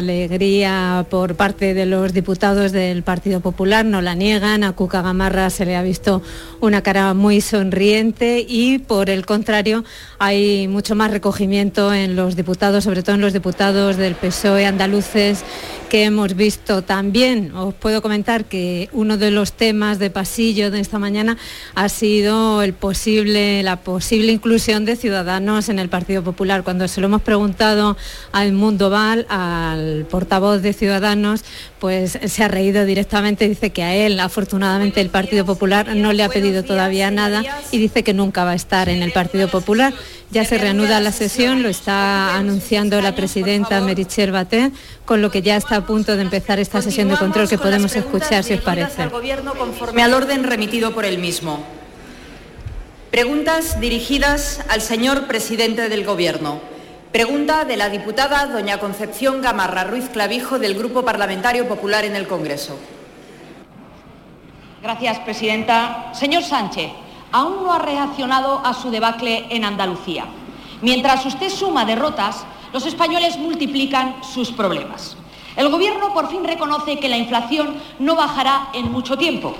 alegría por parte de los diputados del Partido Popular, no la niegan, a Cuca Gamarra se le ha visto una cara muy sonriente y por el contrario hay mucho más recogimiento en los diputados, sobre todo en los diputados del PSOE andaluces que hemos visto también. Os puedo comentar que uno de los temas de pasillo de esta mañana ha sido el posible, la posible inclusión de ciudadanos en el Partido Popular. Cuando se lo hemos preguntado a Edmundo Val, al portavoz de Ciudadanos, pues se ha reído directamente, dice que a él, afortunadamente, el Partido Popular no le ha pedido todavía nada y dice que nunca va a estar en el Partido Popular. Ya se reanuda la sesión, lo está anunciando la presidenta Merichel Batet, con lo que ya está a punto de empezar esta sesión de control que podemos escuchar, si os parece. Al gobierno conforme al orden remitido por el mismo. Preguntas dirigidas al señor presidente del Gobierno. Pregunta de la diputada doña Concepción Gamarra Ruiz Clavijo del Grupo Parlamentario Popular en el Congreso. Gracias, presidenta. Señor Sánchez, aún no ha reaccionado a su debacle en Andalucía. Mientras usted suma derrotas, los españoles multiplican sus problemas. El Gobierno por fin reconoce que la inflación no bajará en mucho tiempo.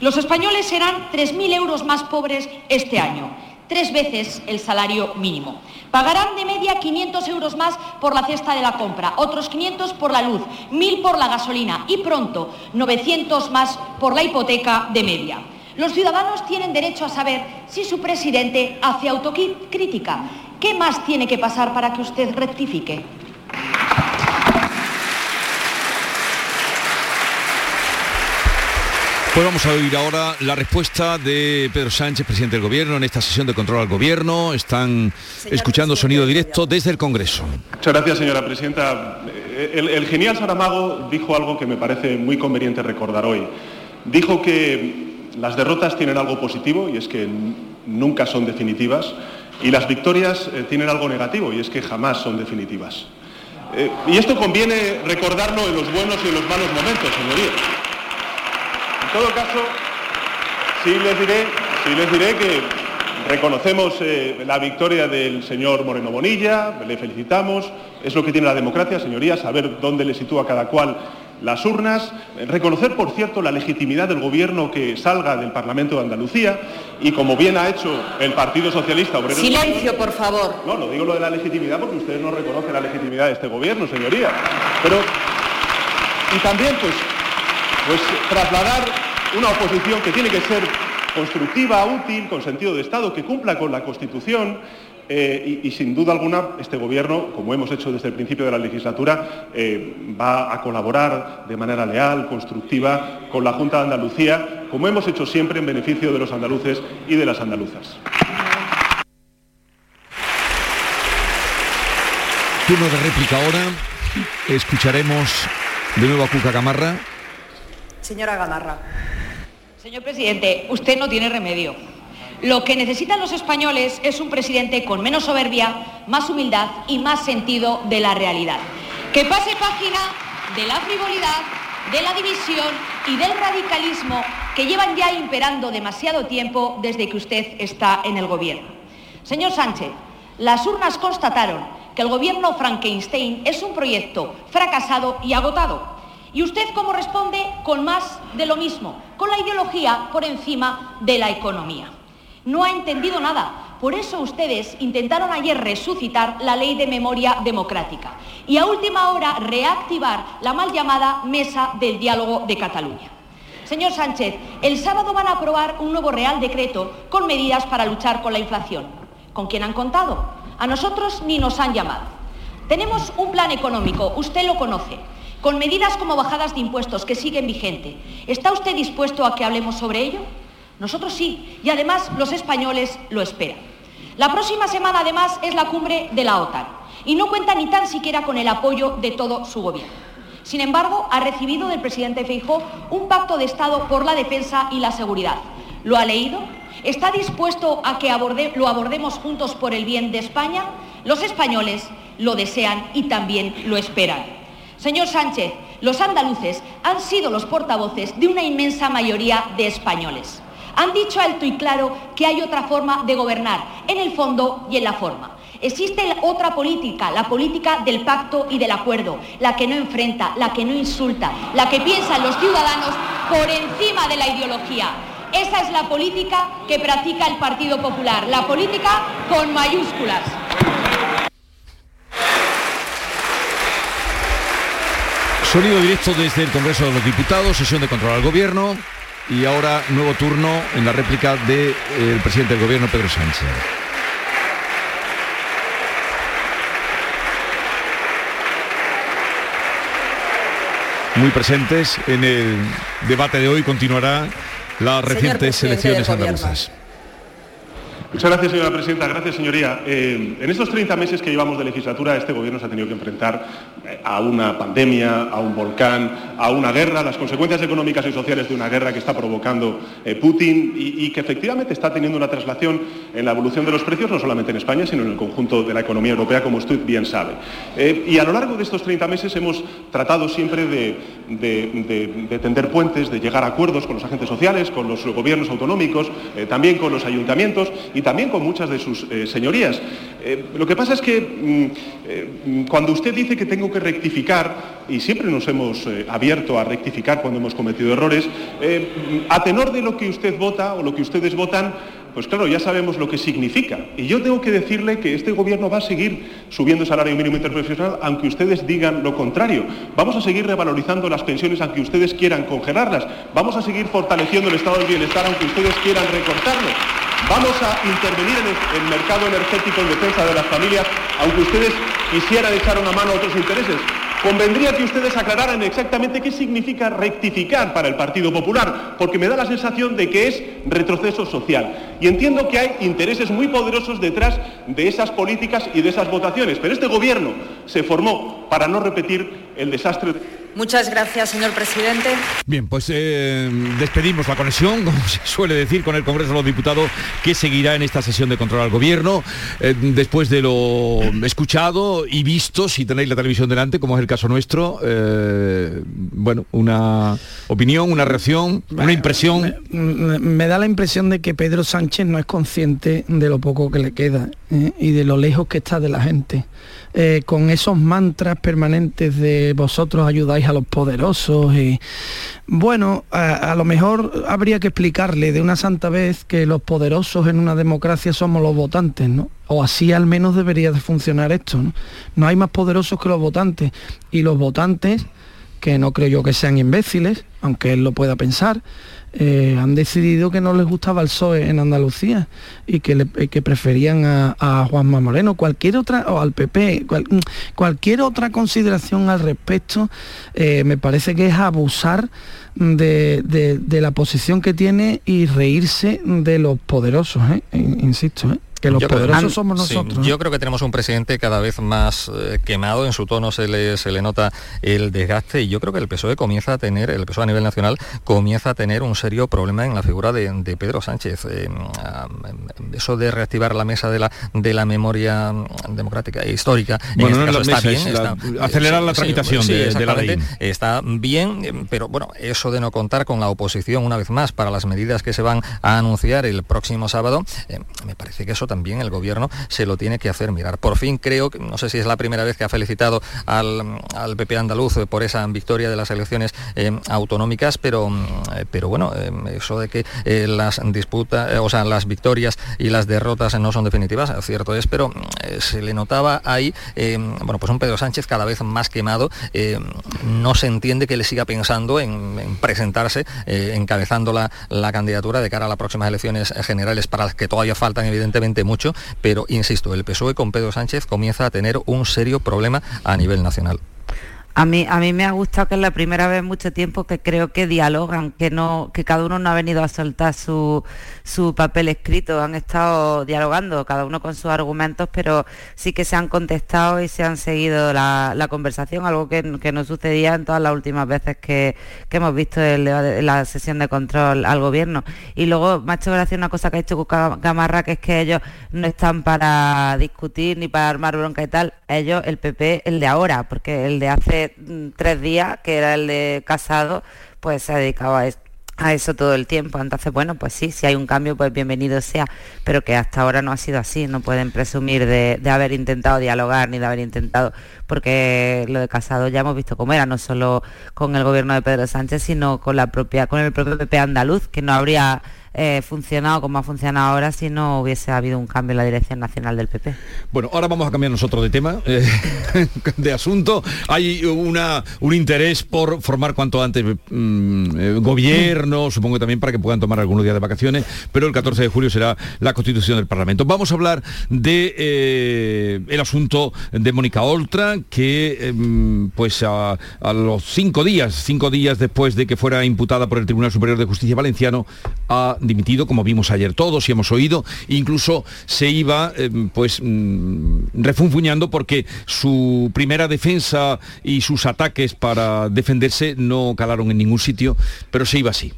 Los españoles serán 3.000 euros más pobres este año, tres veces el salario mínimo. Pagarán de media 500 euros más por la cesta de la compra, otros 500 por la luz, 1.000 por la gasolina y pronto 900 más por la hipoteca de media. Los ciudadanos tienen derecho a saber si su presidente hace autocrítica. ¿Qué más tiene que pasar para que usted rectifique? Pues vamos a oír ahora la respuesta de Pedro Sánchez, presidente del Gobierno, en esta sesión de control al Gobierno. Están escuchando sonido directo desde el Congreso. Muchas gracias, señora presidenta. El, el genial Saramago dijo algo que me parece muy conveniente recordar hoy. Dijo que las derrotas tienen algo positivo y es que nunca son definitivas y las victorias eh, tienen algo negativo y es que jamás son definitivas. Eh, y esto conviene recordarlo en los buenos y en los malos momentos, señorías. En todo caso, sí les diré, sí les diré que reconocemos eh, la victoria del señor Moreno Bonilla, le felicitamos, es lo que tiene la democracia, señorías, saber dónde le sitúa cada cual las urnas, reconocer, por cierto, la legitimidad del gobierno que salga del Parlamento de Andalucía y, como bien ha hecho el Partido Socialista Obrero Silencio, por favor. No, no digo lo de la legitimidad porque ustedes no reconocen la legitimidad de este gobierno, señoría. Pero, y también, pues, pues trasladar una oposición que tiene que ser constructiva, útil, con sentido de Estado, que cumpla con la Constitución, eh, y, sin duda alguna este Gobierno, como hemos hecho desde el principio de la legislatura, eh, va a colaborar de manera leal, constructiva, con la Junta de Andalucía, como hemos hecho siempre en beneficio de los andaluces y de las andaluzas. Turno de réplica ahora. Escucharemos de nuevo a Cuca Gamarra. Señora Gamarra. Señor presidente, usted no tiene remedio. Lo que necesitan los españoles es un presidente con menos soberbia, más humildad y más sentido de la realidad. Que pase página de la frivolidad, de la división y del radicalismo que llevan ya imperando demasiado tiempo desde que usted está en el gobierno. Señor Sánchez, las urnas constataron que el gobierno Frankenstein es un proyecto fracasado y agotado. ¿Y usted cómo responde? Con más de lo mismo, con la ideología por encima de la economía no ha entendido nada. Por eso ustedes intentaron ayer resucitar la ley de memoria democrática y a última hora reactivar la mal llamada Mesa del Diálogo de Cataluña. Señor Sánchez, el sábado van a aprobar un nuevo Real Decreto con medidas para luchar con la inflación. ¿Con quién han contado? A nosotros ni nos han llamado. Tenemos un plan económico, usted lo conoce, con medidas como bajadas de impuestos que siguen vigente. ¿Está usted dispuesto a que hablemos sobre ello? Nosotros sí, y además los españoles lo esperan. La próxima semana, además, es la cumbre de la OTAN y no cuenta ni tan siquiera con el apoyo de todo su gobierno. Sin embargo, ha recibido del presidente Feijóo un pacto de Estado por la defensa y la seguridad. ¿Lo ha leído? ¿Está dispuesto a que lo abordemos juntos por el bien de España? Los españoles lo desean y también lo esperan. Señor Sánchez, los andaluces han sido los portavoces de una inmensa mayoría de españoles. Han dicho alto y claro que hay otra forma de gobernar, en el fondo y en la forma. Existe otra política, la política del pacto y del acuerdo, la que no enfrenta, la que no insulta, la que piensa en los ciudadanos por encima de la ideología. Esa es la política que practica el Partido Popular, la política con mayúsculas. Sonido directo desde el Congreso de los Diputados, sesión de control al Gobierno y ahora nuevo turno en la réplica del presidente del Gobierno, Pedro Sánchez. Muy presentes en el debate de hoy continuará las recientes elecciones andaluzas. Muchas gracias, señora presidenta. Gracias, señoría. Eh, en estos 30 meses que llevamos de legislatura, este gobierno se ha tenido que enfrentar eh, a una pandemia, a un volcán, a una guerra, las consecuencias económicas y sociales de una guerra que está provocando eh, Putin y, que efectivamente está teniendo una traslación en la evolución de los precios, no solamente en España, sino en el conjunto de la economía europea, como usted bien sabe. y a lo largo de estos 30 meses hemos tratado siempre de, de tender puentes, de llegar a acuerdos con los agentes sociales, con los gobiernos autonómicos, también con los ayuntamientos y también con muchas de sus eh, señorías. Eh, lo que pasa es que mm, eh, cuando usted dice que tengo que rectificar, y siempre nos hemos abierto a rectificar cuando hemos cometido errores, a tenor de lo que usted vota o lo que ustedes votan, pues claro, ya sabemos lo que significa. Y yo tengo que decirle que este gobierno va a seguir subiendo el salario mínimo interprofesional aunque ustedes digan lo contrario. Vamos a seguir revalorizando las pensiones aunque ustedes quieran congelarlas. Vamos a seguir fortaleciendo el estado del bienestar aunque ustedes quieran recortarlo. Vamos a intervenir en el, mercado energético en defensa de las familias, aunque ustedes quisieran echar una mano a otros intereses. Convendría que ustedes aclararan exactamente qué significa rectificar para el Partido Popular, porque me da la sensación de que es retroceso social. Y entiendo que hay intereses muy poderosos detrás de esas políticas y de esas votaciones, pero este Gobierno se formó para no repetir el desastre. Muchas gracias, señor presidente. Bien, pues eh, despedimos la conexión, como se suele decir, con el Congreso de los Diputados, que seguirá en esta sesión de control al Gobierno. Eh, después de lo escuchado y visto, si tenéis la televisión delante, como es el caso nuestro, eh, bueno, una opinión, una reacción, una impresión. Me, da la impresión de que Pedro Sánchez no es consciente de lo poco que le queda y de lo lejos que está de la gente. con esos mantras permanentes de vosotros ayudáis a los poderosos y bueno, a, lo mejor habría que explicarle de una santa vez que los poderosos en una democracia somos los votantes, ¿no? O así al menos debería de funcionar esto, ¿no? No hay más poderosos que los votantes y los votantes que no creo yo que sean imbéciles, aunque él lo pueda pensar, eh, han decidido que no les gustaba el PSOE en Andalucía y que, que preferían a, Juanma Moreno. Cualquier otra, o al PP, cualquier otra consideración al respecto, eh, me parece que es abusar de, la posición que tiene y reírse de los poderosos, ¿eh? insisto que los poderosos somos nosotros. Yo creo que tenemos un presidente cada vez más eh, quemado, en su tono se le, se le nota el desgaste y yo creo que el PSOE comienza a tener, el PSOE a nivel nacional comienza a tener un serio problema en la figura de, Pedro Sánchez. Eh, eso de reactivar la mesa de la, de la memoria democrática e histórica, bueno, está bien. acelerar la tramitación de, la ley. Está bien, pero bueno, eso de no contar con la oposición una vez más para las medidas que se van a anunciar el próximo sábado, eh, me parece que eso también el gobierno se lo tiene que hacer mirar. Por fin creo, no sé si es la primera vez que ha felicitado al, al PP andaluz por esa victoria de las elecciones eh, autonómicas, pero, eh, pero bueno, eh, eso de que las disputas, o sea, las victorias y las derrotas no son definitivas, cierto es, pero se le notaba ahí, bueno, pues un Pedro Sánchez cada vez más quemado, no se entiende que le siga pensando en, presentarse, encabezando la, la candidatura de cara a las próximas elecciones generales para las que todavía faltan evidentemente mucho, pero insisto, el PSOE con Pedro Sánchez comienza a tener un serio problema a nivel nacional. A mí, a mí me ha gustado que es la primera vez en mucho tiempo que creo que dialogan, que no, que cada uno no ha venido a soltar su, su papel escrito, han estado dialogando, cada uno con sus argumentos, pero sí que se han contestado y se han seguido la, conversación, algo que, no sucedía en todas las últimas veces que, hemos visto la, sesión de control al gobierno. Y luego me ha hecho una cosa que ha hecho Gamarra, que es que ellos no están para discutir ni para armar bronca y tal, ellos, el PP, el de ahora, porque el de hace mm, tres días, que era el de Casado, pues se ha dedicado a eso todo el tiempo. Entonces, bueno, pues sí, si hay un cambio, pues bienvenido sea, pero que hasta ahora no ha sido así, no pueden presumir de, haber intentado dialogar ni de haber intentado, porque lo de Casado ya hemos visto cómo era, no solo con el gobierno de Pedro Sánchez, sino con la propia, con el propio PP andaluz, que no habría eh, funcionado como ha funcionado ahora si no hubiese habido un cambio en la dirección nacional del PP. Bueno, ahora vamos a cambiar nosotros de tema, eh, de asunto. Hay una, un interés por formar cuanto antes mm, eh, gobierno, supongo también para que puedan tomar algunos días de vacaciones, pero el 14 de julio será la constitución del Parlamento. Vamos a hablar de el asunto de Mónica Oltra, que em, pues a, a, los cinco días, cinco días después de que fuera imputada por el Tribunal Superior de Justicia Valenciano, ha dimitido, como vimos ayer todos y hemos oído, incluso se iba eh, pues mm, refunfuñando porque su primera defensa y sus ataques para defenderse no calaron en ningún sitio, pero se iba así.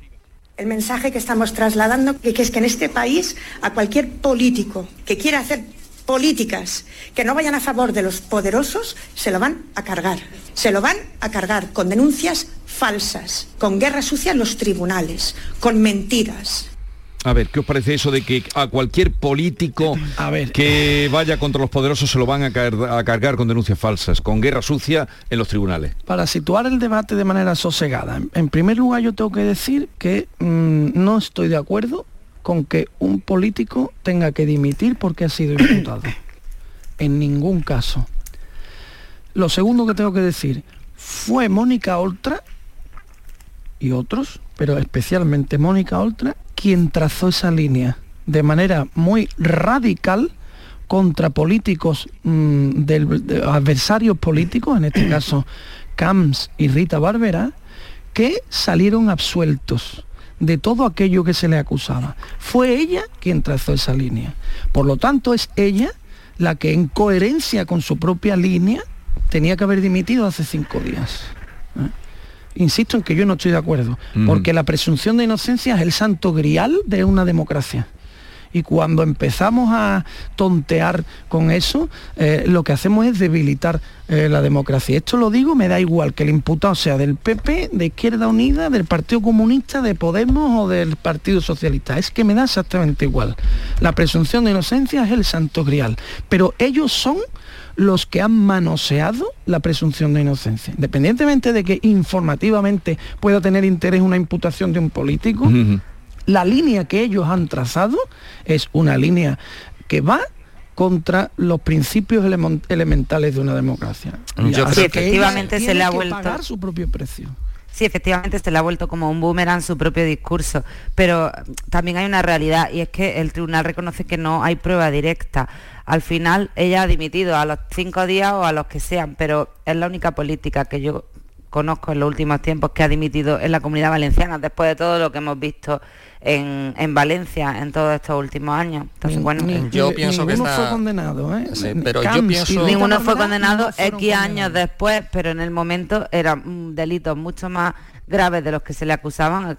El mensaje que estamos trasladando es que en este país a cualquier político que quiera hacer políticas que no vayan a favor de los poderosos se lo van a cargar. Se lo van a cargar con denuncias falsas, con guerra sucia en los tribunales, con mentiras. A ver, ¿qué os parece eso de que a cualquier político que vaya contra los poderosos se lo van a, cargar con denuncias falsas, con guerra sucia en los tribunales? Para situar el debate de manera sosegada, en primer lugar yo tengo que decir que mm, no estoy de acuerdo con que un político tenga que dimitir porque ha sido imputado. en ningún caso. Lo segundo que tengo que decir, fue Mónica Oltra y otros, pero especialmente Mónica Oltra, quien trazó esa línea de manera muy radical contra políticos mm, de adversarios políticos, en este caso Camps y Rita Barbera, que salieron absueltos de todo aquello que se le acusaba. Fue ella quien trazó esa línea. Por lo tanto, es ella la que en coherencia con su propia línea tenía que haber dimitido hace cinco días. Insisto en que yo no estoy de acuerdo, porque la presunción de inocencia es el santo grial de una democracia. Y cuando empezamos a tontear con eso, eh, lo que hacemos es debilitar eh, la democracia. Esto lo digo, me da igual que el imputado sea del PP, de Izquierda Unida, del Partido Comunista, de Podemos o del Partido Socialista. Es que me da exactamente igual. La presunción de inocencia es el santo grial. Pero ellos son los que han manoseado la presunción de inocencia. Independientemente de que informativamente pueda tener interés una imputación de un político, la línea que ellos han trazado es una línea que va contra los principios elementales de una democracia. Yo creo que efectivamente se le ha vuelto pagar su propio precio. Sí, efectivamente se le ha vuelto como un boomerang su propio discurso, pero también hay una realidad y es que el tribunal reconoce que no hay prueba directa. Al final ella ha dimitido a los cinco días o a los que sean, pero es la única política que yo conozco en los últimos tiempos que ha dimitido en la comunidad valenciana, después de todo lo que hemos visto en, Valencia en todos estos últimos años. Entonces, bueno, yo pienso que fue condenado, ¿eh? pero yo pienso... Ninguno fue condenado X años después, pero en el momento eran delitos mucho más graves de los que se le acusaban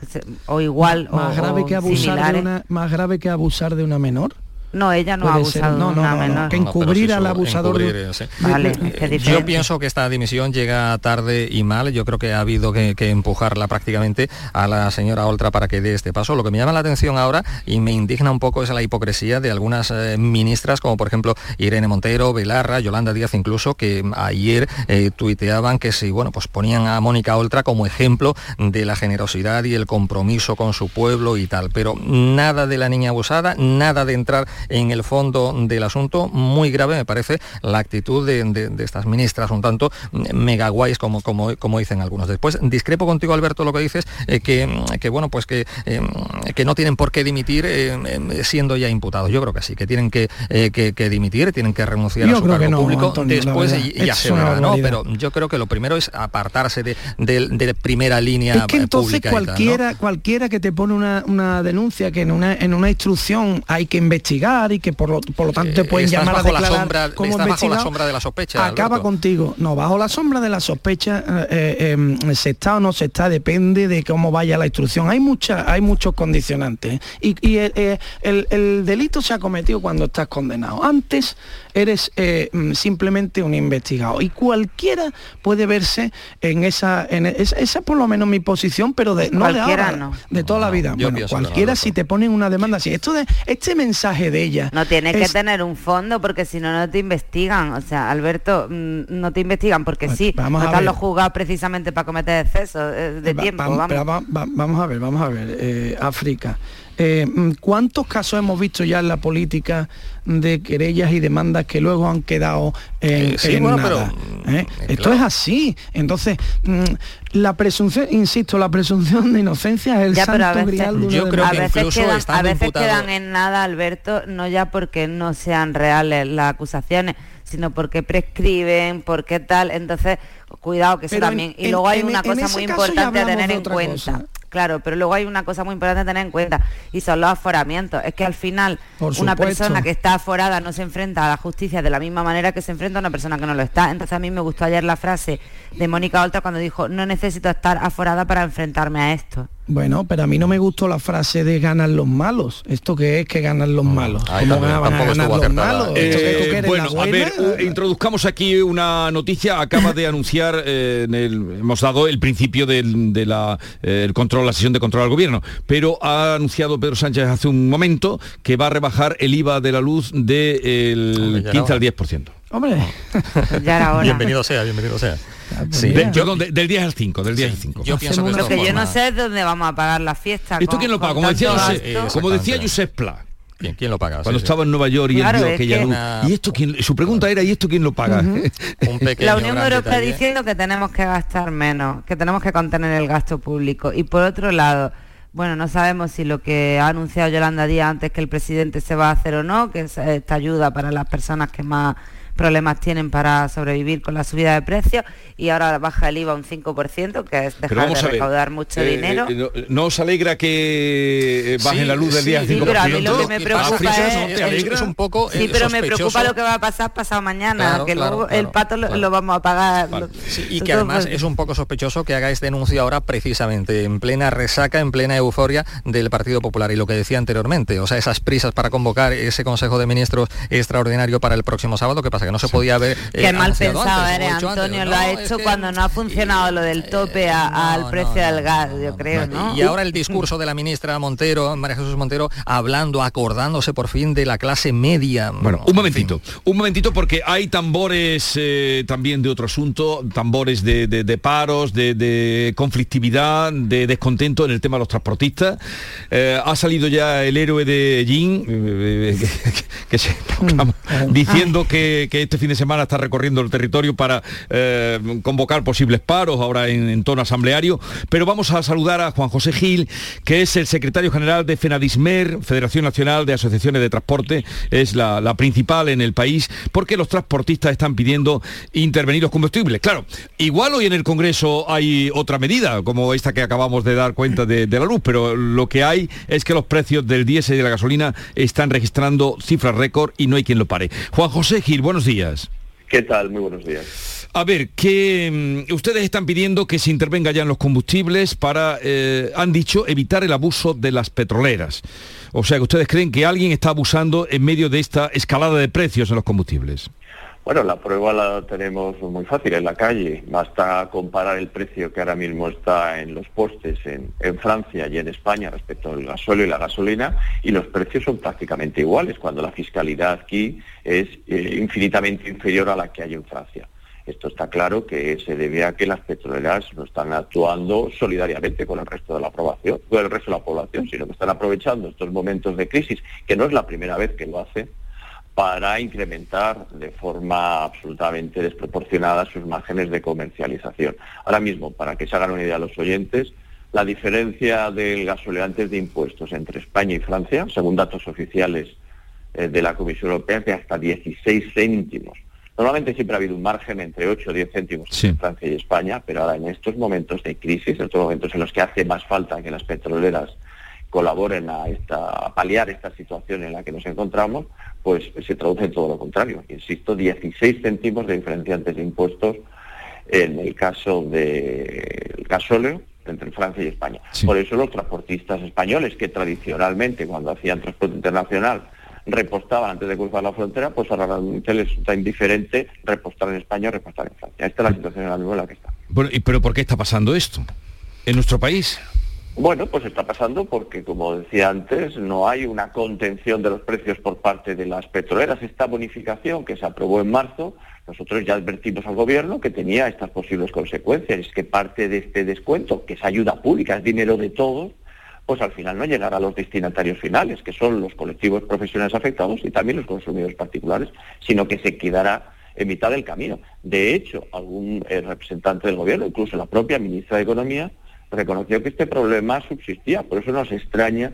o igual más grave que abusar de una, más grave que abusar de una menor no, ella no ha abusado no, no, que encubrir al abusador. yo pienso que esta dimisión llega tarde y mal. Yo creo que ha habido que, empujarla prácticamente a la señora Oltra para que dé este paso. Lo que me llama la atención ahora y me indigna un poco es la hipocresía de algunas eh, ministras, como por ejemplo Irene Montero, Belarra, Yolanda Díaz incluso, que ayer eh, tuiteaban que si, bueno, pues ponían a Mónica Oltra como ejemplo de la generosidad y el compromiso con su pueblo y tal. Pero nada de la niña abusada, nada de entrar en el fondo del asunto. Muy grave me parece la actitud de, estas ministras, un tanto mega guays como, como, como dicen algunos. Después, discrepo contigo, Alberto, lo que dices, eh, que, bueno, pues que, eh, que no tienen por qué dimitir eh, siendo ya imputados. Yo creo que sí, que tienen que, que, dimitir, tienen que renunciar a su cargo público. Después ya se verá, ¿no? Pero yo creo que lo primero es apartarse de, de, primera línea. Es que entonces cualquiera, cualquiera que te pone una, una denuncia que en una, en una instrucción hay que investigar declarar y que por lo, por lo tanto te pueden Estás llamar a la sombra- como estás bajo la sombra de la sospecha, Acaba Alberto. contigo. No, bajo la sombra de la sospecha eh, eh, se está o no se está, depende de cómo vaya la instrucción. Hay mucha, hay muchos condicionantes. ¿eh? Y, y el, eh, el- el delito se ha cometido cuando estás condenado. Antes eres eh, mm, simplemente un investigado. Y cualquiera puede verse en esa, en esa, esa es por lo menos mi posición, pero de, no de Cualquiera ahora, no. de toda la vida. Bueno, no, cualquiera si te ponen una demanda así. Esto de, este mensaje de ella. No tienes que tener un fondo porque si no, no te investigan. O sea, Alberto, mm, no te investigan porque Pues sí, vamos no a están ver. los juzgados precisamente para cometer excesos eh, de Va- tiempo. vam- vamos. pero va- va- vamos a ver, vamos a ver, eh, África. Eh, mm, ¿Cuántos casos hemos visto ya en la política de querellas y demandas que luego han quedado en, Eh, sí, en bueno, nada? pero, ¿eh? mm, Esto claro. es así. Entonces, mm, la presunción, insisto, la presunción de inocencia es el Ya, pero a santo veces- grial de Yo creo a que veces, incluso quedan, a veces imputado- quedan en nada, Alberto, no ya porque no sean reales las acusaciones, sino porque prescriben, porque tal. Entonces, cuidado que eso Pero en- también. y en- luego hay en- una en cosa muy importante a tener en cuenta. cosa. Claro, pero luego hay una cosa muy importante a tener en cuenta y son los aforamientos. Es que al final una persona que está aforada no se enfrenta a la justicia de la misma manera que se enfrenta a una persona que no lo está. Entonces a mí me gustó ayer la frase de Mónica Oltra cuando dijo, no necesito estar aforada para enfrentarme a esto. Bueno, pero a mí no me gustó la frase de ganan los malos. ¿Esto qué es que ganan los malos? ahí ¿Cómo también, van a ganar los acertada. malos? ¿Esto que tú Eh, bueno, la a ver, introduzcamos aquí una noticia. Acaba de anunciar, eh, en el, hemos dado el principio del de la, eh, el control, la sesión de control al gobierno, pero ha anunciado Pedro Sánchez hace un momento que va a rebajar el IVA de la luz del ya 15 era al 10%. Hombre, ya era hora. Bienvenido sea, bienvenido sea. Sí. mira. De- perdón, de- del 10 al 5, del 10 al 5. Yo pienso que que yo no sé es dónde vamos a pagar la fiesta. ¿Esto con- quién lo paga? Como decía, gasto. como decía. Josep Pla. ¿Quién, quién lo paga? Cuando Sí, sí. estaba en Nueva York y Claro, él vio aquella que- luz. Y esto quién, su pregunta era, ¿y esto quién lo paga? Un pequeño La Unión Europea detalle. diciendo que tenemos que gastar menos, que tenemos que contener el gasto público. Y por otro lado, bueno, no sabemos si lo que ha anunciado Yolanda Díaz antes que el presidente se va a hacer o no, que es esta ayuda para las personas que más problemas tienen para sobrevivir con la subida de precios y ahora baja el IVA un 5%, que es dejar de recaudar mucho eh, dinero. eh, no, ¿no os alegra que eh, baje Sí, la luz del sí, día al sí, 5%? pero a mí lo que me Y preocupa África, es- ¿no? ¿Te es- alegra? Es un poco Sí, pero me sospechoso. preocupa lo que va a pasar pasado mañana, Claro, que claro, luego claro, el pato lo- claro. lo vamos a pagar. Vale. Lo- Sí, y que Entonces, además pues, es un poco sospechoso que haga este anuncio ahora precisamente en plena resaca, en plena euforia del Partido Popular y lo que decía anteriormente, o sea, esas prisas para convocar ese Consejo de Ministros extraordinario para el próximo sábado, ¿qué pasa? Que no se podía eh, Qué mal anunciado pensado antes, eres, Antonio. antes. Lo ha No, hecho que- cuando no ha funcionado lo del tope a- no, al precio no, del gas, no, yo creo, no. Y ahora el discurso de la ministra Montero, María Jesús Montero, hablando, acordándose por fin de la clase media. Bueno, un En momentito, fin. un momentito porque hay tambores eh, también de otro asunto, tambores de, de- de paros, de, de conflictividad, de descontento en el tema de los transportistas. Eh, ha salido ya el héroe de Jin, eh, que, que- que se proclama, diciendo que, que este fin de semana está recorriendo el territorio para eh, convocar posibles paros ahora en, tono asambleario. Pero vamos a saludar a Juan José Gil, que es el secretario general de FENADISMER, Federación Nacional de Asociaciones de Transporte, es la, principal en el país, porque los transportistas están pidiendo intervenir los combustibles. Claro, igual hoy en el Congreso hay otra medida, como esta que acabamos de dar cuenta de, de la luz, pero lo que hay es que los precios del diésel y de la gasolina están registrando cifras récord y no hay quien lo pare. Juan José Gil, buenos. ¿Qué tal? Muy buenos días. A ver, que mm, ustedes están pidiendo que se intervenga ya en los combustibles para, eh, han dicho, evitar el abuso de las petroleras. O sea, que ustedes creen que alguien está abusando en medio de esta escalada de precios en los combustibles. Bueno, la prueba la tenemos muy fácil en la calle. Basta comparar el precio que ahora mismo está en los postes en, Francia y en España respecto al gasóleo y la gasolina y los precios son prácticamente iguales cuando la fiscalidad aquí es eh, infinitamente inferior a la que hay en Francia. Esto está claro que se debe a que las petroleras no están actuando solidariamente con el resto de la población, con el resto de la población, sino que están aprovechando estos momentos de crisis, que no es la primera vez que lo hacen, para incrementar de forma absolutamente desproporcionada sus márgenes de comercialización. Ahora mismo, para que se hagan una idea los oyentes, la diferencia del gasolio antes de impuestos entre España y Francia, según datos oficiales eh, de la Comisión Europea, es de hasta 16 céntimos. Normalmente siempre ha habido un margen entre 8 o 10 céntimos Sí. entre Francia y España, pero ahora en estos momentos de crisis, en estos momentos en los que hace más falta que las petroleras colaboren a, esta, paliar esta situación en la que nos encontramos, pues se traduce en todo lo contrario. Insisto, 16 céntimos de diferenciantes de impuestos en el caso del gasóleo entre Francia y España. Por eso los transportistas españoles, que tradicionalmente cuando hacían transporte internacional repostaban antes de cruzar la frontera, pues ahora realmente les está indiferente repostar en España o repostar en Francia. Esta es la situación en la misma en la que está. Bueno, ¿pero por qué está pasando esto en nuestro país? Bueno, pues está pasando porque, como decía antes, no hay una contención de los precios por parte de las petroleras. Esta bonificación que se aprobó en marzo, nosotros ya advertimos al gobierno que tenía estas posibles consecuencias. Que parte de este descuento, que es ayuda pública, es dinero de todos, pues al final no llegará a los destinatarios finales, que son los colectivos profesionales afectados y también los consumidores particulares, sino que se quedará en mitad del camino. De hecho, algún eh, representante del gobierno, incluso la propia ministra de Economía, reconoció que este problema subsistía. Por eso nos extraña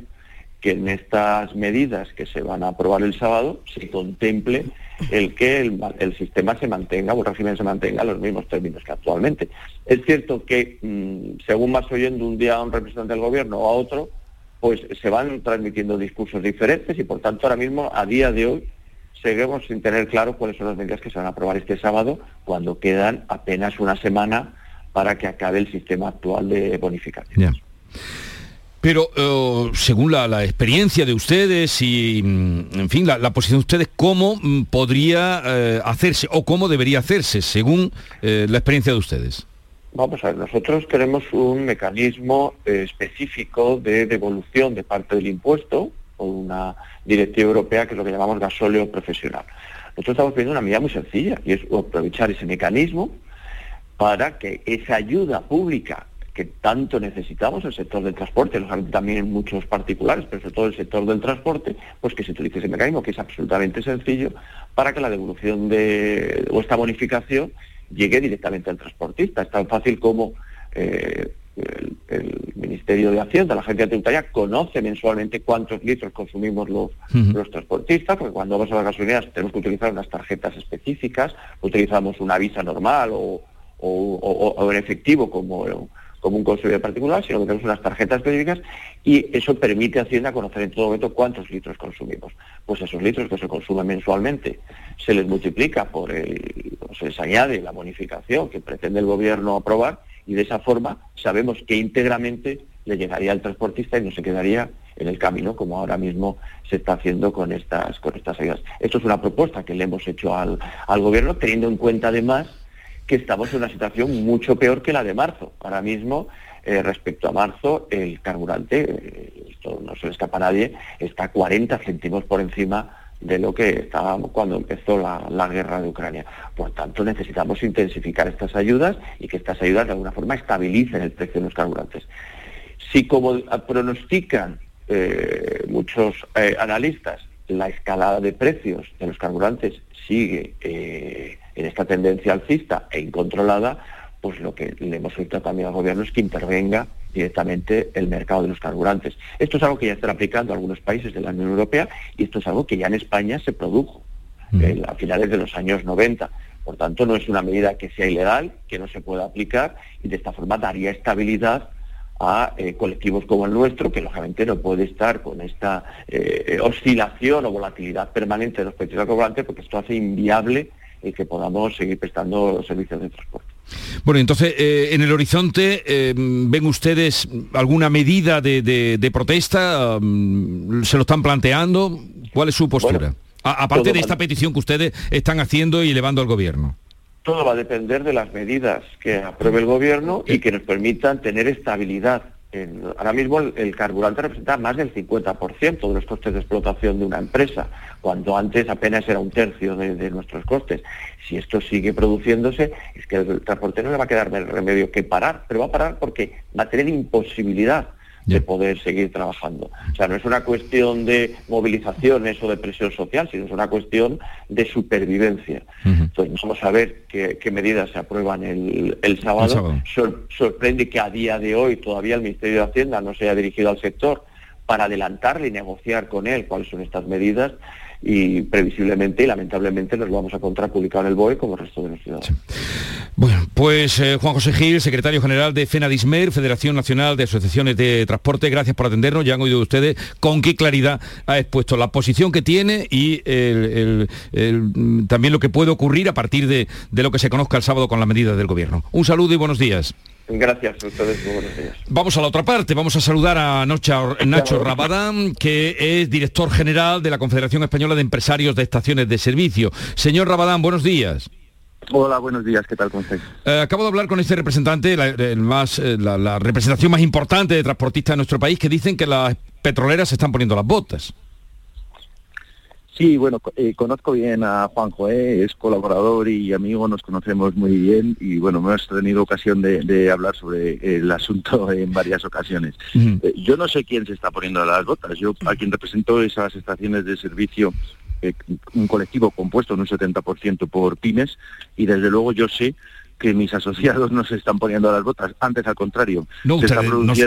que en estas medidas que se van a aprobar el sábado se contemple el que el, sistema se mantenga o el régimen se mantenga en los mismos términos que actualmente. Es cierto que, mm, según vas oyendo un día a un representante del gobierno o a otro, pues se van transmitiendo discursos diferentes y por tanto ahora mismo, a día de hoy, seguimos sin tener claro cuáles son las medidas que se van a aprobar este sábado, cuando quedan apenas una semana para que acabe el sistema actual de bonificación. Pero eh, según la, experiencia de ustedes y, mm, en fin, la, posición de ustedes, ¿cómo mm, podría eh, hacerse o cómo debería hacerse según eh, la experiencia de ustedes? Vamos a ver, nosotros tenemos un mecanismo específico de devolución de parte del impuesto o una directiva europea que es lo que llamamos gasóleo profesional. Nosotros estamos pidiendo una medida muy sencilla y es aprovechar ese mecanismo para que esa ayuda pública que tanto necesitamos el sector del transporte, también en muchos particulares, pero sobre todo el sector del transporte, pues que se utilice ese mecanismo que es absolutamente sencillo para que la devolución de o esta bonificación llegue directamente al transportista. Es tan fácil como eh, el, Ministerio de Hacienda, la agencia tributaria, conoce mensualmente cuántos litros consumimos los, los transportistas, porque cuando vamos a las gasolineras tenemos que utilizar unas tarjetas específicas, utilizamos una visa normal o, o, en efectivo como, como un consumidor particular, sino que tenemos unas tarjetas específicas y eso permite a Hacienda conocer en todo momento cuántos litros consumimos. Pues esos litros que se consumen mensualmente se les multiplica por el, se les añade la bonificación que pretende el gobierno aprobar y de esa forma sabemos que íntegramente le llegaría al transportista y no se quedaría en el camino como ahora mismo se está haciendo con estas con estas ayudas. Esto es una propuesta que le hemos hecho al, al gobierno teniendo en cuenta además que estamos en una situación mucho peor que la de marzo. Ahora mismo, eh, respecto a marzo, el carburante, eh, esto no se le escapa a nadie, está 40 céntimos por encima de lo que estábamos cuando empezó la, guerra de Ucrania. Por tanto, necesitamos intensificar estas ayudas y que estas ayudas de alguna forma estabilicen el precio de los carburantes. Si como pronostican eh, muchos analistas, la escalada de precios de los carburantes sigue en esta tendencia alcista e incontrolada, pues lo que le hemos solicitado también al gobierno es que intervenga directamente el mercado de los carburantes. Esto es algo que ya están aplicando algunos países de la Unión Europea y esto es algo que ya en España se produjo a finales de los años 90. Por tanto, no es una medida que sea ilegal, que no se pueda aplicar y de esta forma daría estabilidad a eh, colectivos como el nuestro, que lógicamente no puede estar con esta eh, oscilación o volatilidad permanente de los precios de carburantes, porque esto hace inviable y que podamos seguir prestando servicios de transporte. Bueno, entonces, eh, en el horizonte, eh, ¿ven ustedes alguna medida de, protesta? Mm, ¿Se lo están planteando? ¿Cuál es su postura? aparte de esta petición que ustedes están haciendo y elevando al gobierno. Todo va a depender de las medidas que apruebe el gobierno y que nos permitan tener estabilidad ahora mismo el, carburante representa más del 50% de los costes de explotación de una empresa, cuando antes apenas era un tercio de, nuestros costes. Si esto sigue produciéndose, es que el transporte no le va a quedar el remedio que parar, pero va a parar porque va a tener imposibilidad de poder seguir trabajando. O sea, no es una cuestión de movilizaciones o de presión social, sino es una cuestión de supervivencia. Entonces, vamos a ver qué, medidas se aprueban el, sábado. sorprende que a día de hoy todavía el Ministerio de Hacienda no se haya dirigido al sector para adelantarle y negociar con él cuáles son estas medidas y previsiblemente y lamentablemente nos vamos a encontrar publicado en el BOE como el resto de los ciudadanos. Bueno, pues eh, Juan José Gil, secretario general de FENADISMER, Federación Nacional de Asociaciones de Transporte, gracias por atendernos, ya han oído ustedes con qué claridad ha expuesto la posición que tiene y también lo que puede ocurrir a partir de, de lo que se conozca el sábado con las medidas del Gobierno. Un saludo y buenos días. Gracias a ustedes, buenos días. Vamos a la otra parte, vamos a saludar a Nacho Rabadán, que es director general de la Confederación Española de Empresarios de Estaciones de Servicio. Señor Rabadán, buenos días. Hola, buenos días, ¿qué tal? ¿Cómo eh, acabo de hablar con este representante, la, más, eh, la, representación más importante de transportistas de nuestro país, que dicen que las petroleras se están poniendo las botas. Sí, bueno, eh, conozco bien a Juanjo, eh, es colaborador y amigo, nos conocemos muy bien y bueno, hemos tenido ocasión de, hablar sobre el asunto en varias ocasiones. Eh, yo no sé quién se está poniendo las botas, yo a quien represento esas estaciones de servicio, un colectivo compuesto en un 70% por pymes y desde luego yo sé que mis asociados no se están poniendo las botas, antes al contrario. No,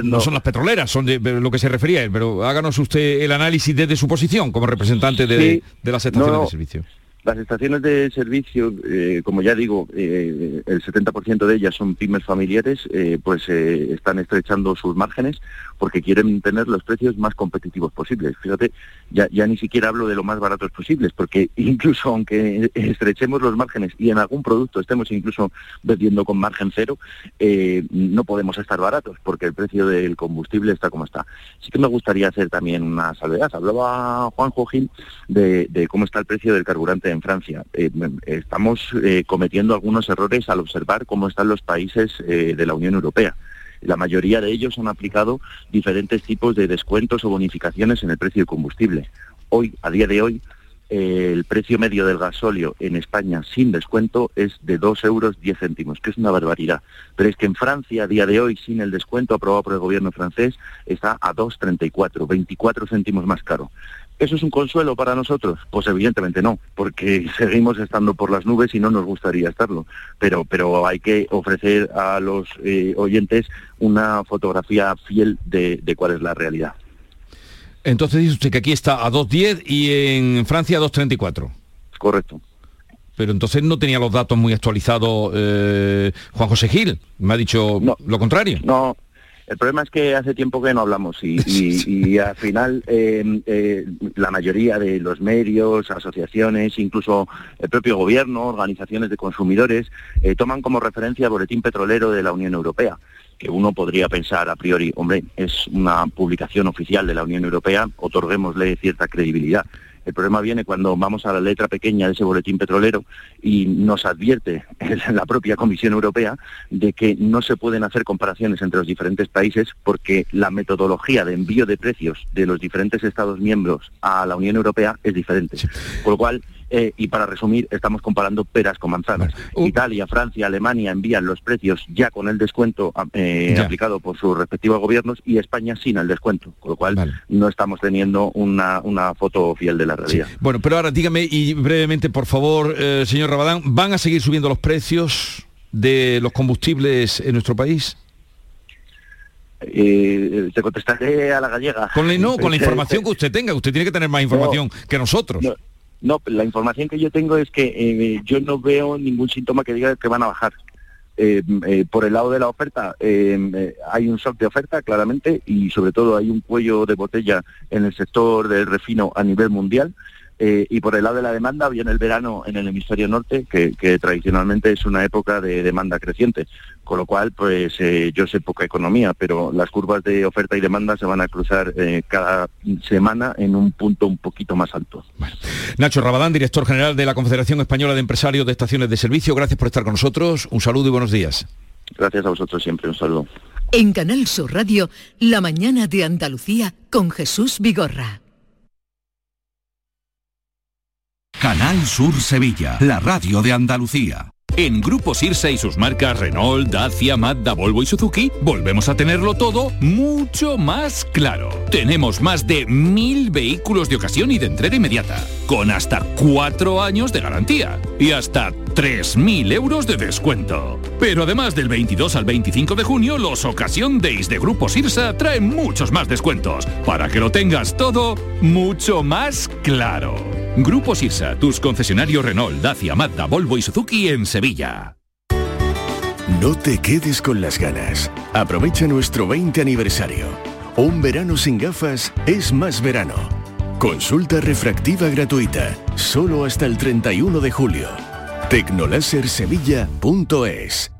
no, son las petroleras, son de, lo que se refería pero háganos usted el análisis desde su posición como representante de, las estaciones de servicio. Las estaciones de servicio, eh, como ya digo, eh, el 70% de ellas son pymes familiares, eh, pues están estrechando sus márgenes porque quieren tener los precios más competitivos posibles. Fíjate, ya, ya ni siquiera hablo de lo más baratos posibles, porque incluso aunque estrechemos los márgenes y en algún producto estemos incluso vendiendo con margen cero, no podemos estar baratos porque el precio del combustible está como está. Sí que me gustaría hacer también una salvedad. Hablaba Juan Jojín de, de cómo está el precio del carburante en Francia. Eh, estamos eh, cometiendo algunos errores al observar cómo están los países eh, de la Unión Europea. La mayoría de ellos han aplicado diferentes tipos de descuentos o bonificaciones en el precio del combustible. Hoy, a día de hoy, el precio medio del gasóleo en España sin descuento es de 2 euros 10 céntimos, que es una barbaridad. Pero es que en Francia, a día de hoy, sin el descuento aprobado por el gobierno francés, está a 2,34, 24 céntimos más caro. ¿Eso es un consuelo para nosotros? Pues evidentemente no, porque seguimos estando por las nubes y no nos gustaría estarlo. Pero, pero hay que ofrecer a los eh, oyentes una fotografía fiel de, cuál es la realidad. Entonces dice usted que aquí está a 2.10 y en Francia a 2.34. Correcto. Pero entonces no tenía los datos muy actualizados eh, Juan José Gil. Me ha dicho lo contrario. No, el problema es que hace tiempo que no hablamos y, al final em, eh, la mayoría de los medios, asociaciones, incluso el propio gobierno, organizaciones de consumidores, eh, toman como referencia el boletín petrolero de la Unión Europea que uno podría pensar a priori, hombre, es una publicación oficial de la Unión Europea, otorguémosle cierta credibilidad. El problema viene cuando vamos a la letra pequeña de ese boletín petrolero y nos advierte la propia Comisión Europea de que no se pueden hacer comparaciones entre los diferentes países porque la metodología de envío de precios de los diferentes Estados miembros a la Unión Europea es diferente. Por lo cual, eh, y para resumir, estamos comparando peras con manzanas. Italia, Francia, Alemania envían los precios ya con el descuento eh, aplicado por sus respectivos gobiernos y España sin el descuento, con lo cual no estamos teniendo una, foto fiel de la realidad. Bueno, pero ahora dígame y brevemente, por favor, eh, señor Rabadán, ¿van a seguir subiendo los precios de los combustibles en nuestro país? te contestaré a la gallega. Con no, con la información que usted tenga. Usted tiene que tener más información que nosotros. No, la información que yo tengo es que eh, yo no veo ningún síntoma que diga que van a bajar. Eh, eh, por el lado de la oferta hay un shock de oferta claramente y sobre todo hay un cuello de botella en el sector del refino a nivel mundial eh, y por el lado de la demanda viene el verano en el hemisferio norte, que, tradicionalmente es una época de demanda creciente. Con lo cual, pues eh, yo sé poca economía, pero las curvas de oferta y demanda se van a cruzar eh, cada semana en un punto un poquito más alto. Nacho Rabadán, director general de la Confederación Española de Empresarios de Estaciones de Servicio, gracias por estar con nosotros. Un saludo y buenos días. Gracias a vosotros siempre, un saludo. En Canal Sur Radio, La mañana de Andalucía con Jesús Vigorra. Canal Sur Sevilla, la radio de Andalucía. En Grupo Sirsa y sus marcas Renault, Dacia, Mazda, Volvo y Suzuki, volvemos a tenerlo todo mucho más claro. Tenemos más de mil vehículos de ocasión y de entrega inmediata, con hasta cuatro años de garantía y hasta 3.000 euros de descuento. Pero además del 22 al 25 de junio, los Ocasión Days de Grupo Sirsa traen muchos más descuentos, para que lo tengas todo mucho más claro. Grupo Sirsa, tus concesionarios Renault, Dacia, Mazda, Volvo y Suzuki en Sevilla. No te quedes con las ganas. Aprovecha nuestro 20 aniversario. Un verano sin gafas es más verano. Consulta refractiva gratuita, solo hasta el 31 de julio. Tecnolasersevilla.es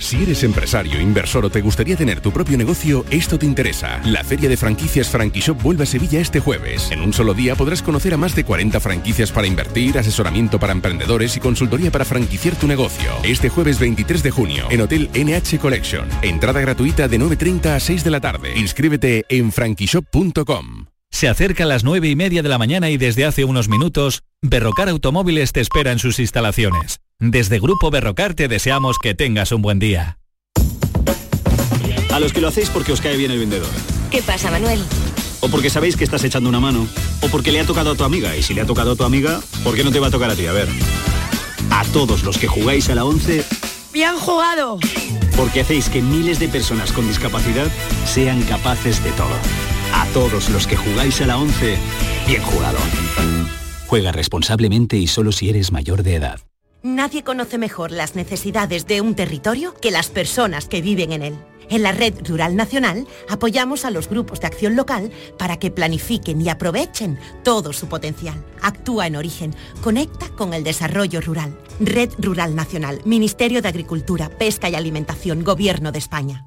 Si eres empresario, inversor o te gustaría tener tu propio negocio, esto te interesa. La Feria de Franquicias Franquishop vuelve a Sevilla este jueves. En un solo día podrás conocer a más de 40 franquicias para invertir, asesoramiento para emprendedores y consultoría para franquiciar tu negocio. Este jueves 23 de junio, en Hotel NH Collection. Entrada gratuita de 9.30 a 6 de la tarde. Inscríbete en franquishop.com. Se acerca a las nueve y media de la mañana y desde hace unos minutos, Berrocar Automóviles te espera en sus instalaciones. Desde Grupo Berrocar te deseamos que tengas un buen día. A los que lo hacéis porque os cae bien el vendedor. ¿Qué pasa, Manuel? O porque sabéis que estás echando una mano. O porque le ha tocado a tu amiga. Y si le ha tocado a tu amiga, ¿por qué no te va a tocar a ti? A ver. A todos los que jugáis a la 11, ¡Bien jugado! porque hacéis que miles de personas con discapacidad sean capaces de todo. A todos los que jugáis a la 11, bien jugado. Juega responsablemente y solo si eres mayor de edad. Nadie conoce mejor las necesidades de un territorio que las personas que viven en él. En la Red Rural Nacional apoyamos a los grupos de acción local para que planifiquen y aprovechen todo su potencial. Actúa en origen, conecta con el desarrollo rural. Red Rural Nacional, Ministerio de Agricultura, Pesca y Alimentación, Gobierno de España.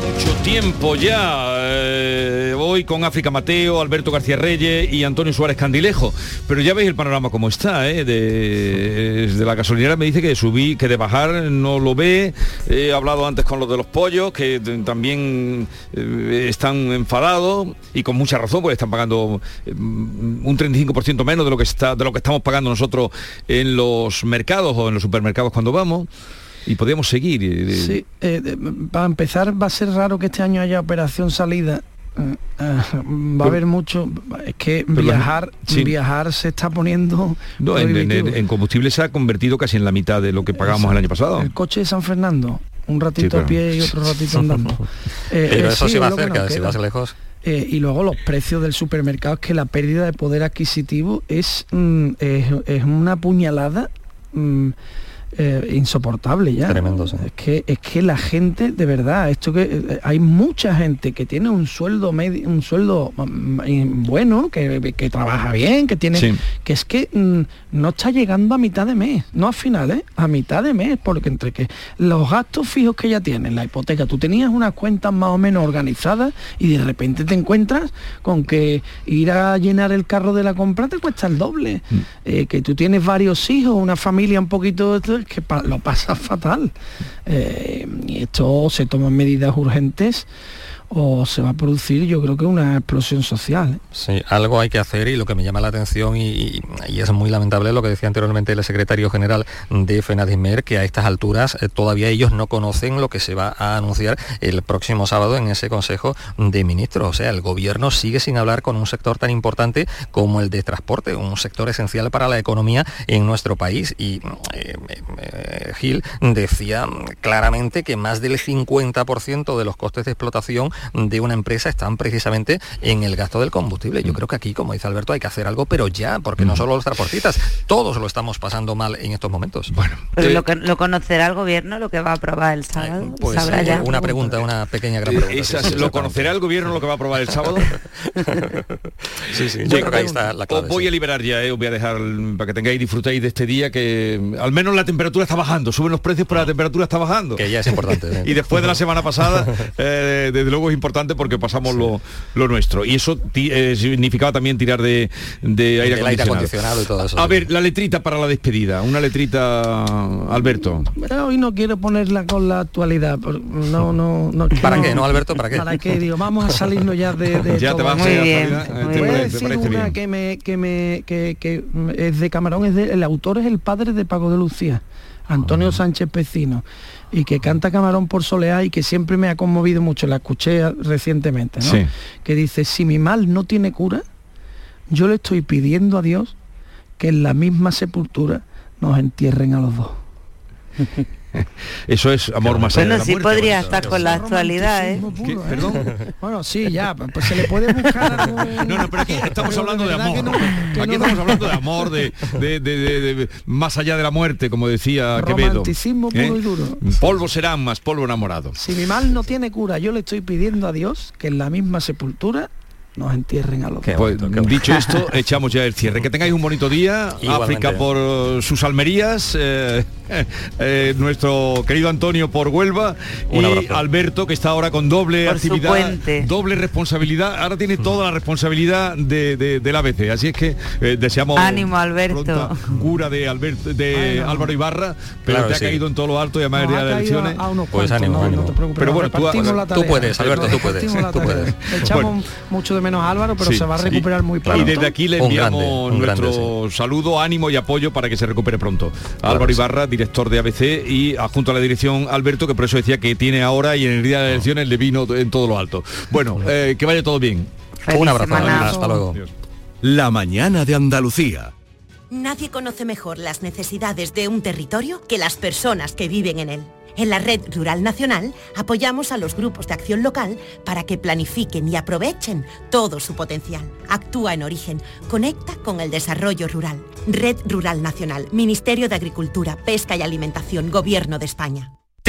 Mucho tiempo ya. eh, hoy con África Mateo, Alberto García Reyes y Antonio Suárez Candilejo. Pero ya veis el panorama como está, ¿eh? De, de la gasolinera me dice que de subir, que de bajar no lo ve. He hablado antes con los de los pollos, que también eh, están enfadados y con mucha razón, porque están pagando eh, un 35% menos de lo que está, de lo que estamos pagando nosotros en los mercados o en los supermercados cuando vamos. Y podríamos seguir. eh, Sí, eh, para empezar va a ser raro que este año haya operación salida. Eh, va a haber mucho es que Pero la- viajar sí. viajar se está poniendo No, en, en- combustible se ha convertido casi en la mitad de lo que pagábamos el año pasado. el coche de San Fernando un ratito pero- a pie y otro ratito andando Eh, Pero eh, eso sí, sí va cerca, si vas lejos. Eh, y luego los precios del supermercado, es que la pérdida de poder adquisitivo es, mm, es, es una puñalada mm, eh, insoportable ya. Tremendo, sí. Es que, es que la gente, de verdad, esto que eh, hay mucha gente que tiene un sueldo medio, un sueldo mm, y bueno, que, que trabaja bien, que tiene. Sí. que es que mm, no está llegando a mitad de mes, no a finales, a mitad de mes, porque entre que los gastos fijos que ya tienes, la hipoteca, tú tenías unas cuentas más o menos organizadas y de repente te encuentras con que ir a llenar el carro de la compra te cuesta el doble. Eh, que tú tienes varios hijos, una familia un poquito, es que lo pasas fatal. Eh, y esto se toman medidas urgentes o se va a producir yo creo que una explosión social. ¿eh? Sí, algo hay que hacer y lo que me llama la atención y, es muy lamentable lo que decía anteriormente el secretario general de FENADIMER, que a estas alturas eh, todavía ellos no conocen lo que se va a anunciar el próximo sábado en ese Consejo de Ministros. O sea, el gobierno sigue sin hablar con un sector tan importante como el de transporte, un sector esencial para la economía en nuestro país. Y eh, Gil decía claramente que más del 50% de los costes de explotación de una empresa están precisamente en el gasto del combustible. Yo mm. creo que aquí, como dice Alberto, hay que hacer algo, pero ya, porque no mm. solo los transportistas, todos lo estamos pasando mal en estos momentos. Bueno, pero lo, que, lo conocerá el gobierno, lo que va a aprobar el sábado. Pues, eh, una pregunta, una pequeña gran pregunta. ¿Lo conocerá el gobierno lo que va a aprobar el sábado? sí, sí, yo creo que ahí está la clave. Os voy a liberar ya, eh, os voy a dejar para que tengáis y disfrutéis de este día que al menos la temperatura está bajando, suben los precios, pero la temperatura está bajando. Que ya es importante. ¿eh? y después de la semana pasada, desde luego es importante porque pasamos lo, nuestro. Y eso significaba también tirar de, aire, acondicionado. y todo eso. A ver, la letrita para la despedida, una letrita, Alberto. hoy no quiero ponerla con la actualidad, no, no, no. ¿Para qué, no, Alberto? ¿Para qué? Para qué, digo, vamos a salirnos ya de, ya te vas muy bien, Voy a decir una que me, que me, que, que es de Camarón, es de, el autor es el padre de Pago de Lucía. Antonio ah. Sánchez Pecino, y que canta Camarón por Soleá y que siempre me ha conmovido mucho, la escuché recientemente, ¿no? que dice, si mi mal no tiene cura, yo le estoy pidiendo a Dios que en la misma sepultura nos entierren a los dos. Eso es amor más allá Bueno, sí podría estar con la actualidad, ¿eh? ¿Perdón? Bueno, sí, ya, pues se le puede buscar No, no, pero aquí estamos hablando de amor. aquí estamos hablando de amor, de, más allá de la muerte, como decía Quevedo. Romanticismo puro ¿Eh? y duro. Polvo serán más polvo enamorado. Si mi mal no tiene cura, yo le estoy pidiendo a Dios que en la misma sepultura nos entierren a los pues, dicho esto echamos ya el cierre. Que tengáis un bonito día África por sus almerías eh, eh, nuestro querido Antonio por Huelva y Alberto que está ahora con doble actividad doble responsabilidad. Ahora tiene toda la responsabilidad de, de, del ABC así es que eh, deseamos ánimo Alberto. cura de Alberto de Álvaro Ibarra pero te ha caído en todo lo alto y además de las elecciones. pues ánimo, pero bueno tú, puedes Alberto tú puedes, tú puedes. echamos mucho de menos Álvaro, pero se va a recuperar muy pronto. Y desde aquí le enviamos nuestro saludo, ánimo y apoyo para que se recupere pronto. Álvaro Ibarra, director de ABC y adjunto a la dirección Alberto, que por eso decía que tiene ahora y en el día de las elecciones le vino en todo lo alto. Bueno, eh, que vaya todo bien. Un abrazo. Hasta luego. La mañana de Andalucía. Nadie conoce mejor las necesidades de un territorio que las personas que viven en él. En la Red Rural Nacional apoyamos a los grupos de acción local para que planifiquen y aprovechen todo su potencial. Actúa en origen, conecta con el desarrollo rural. Red Rural Nacional, Ministerio de Agricultura, Pesca y Alimentación, Gobierno de España.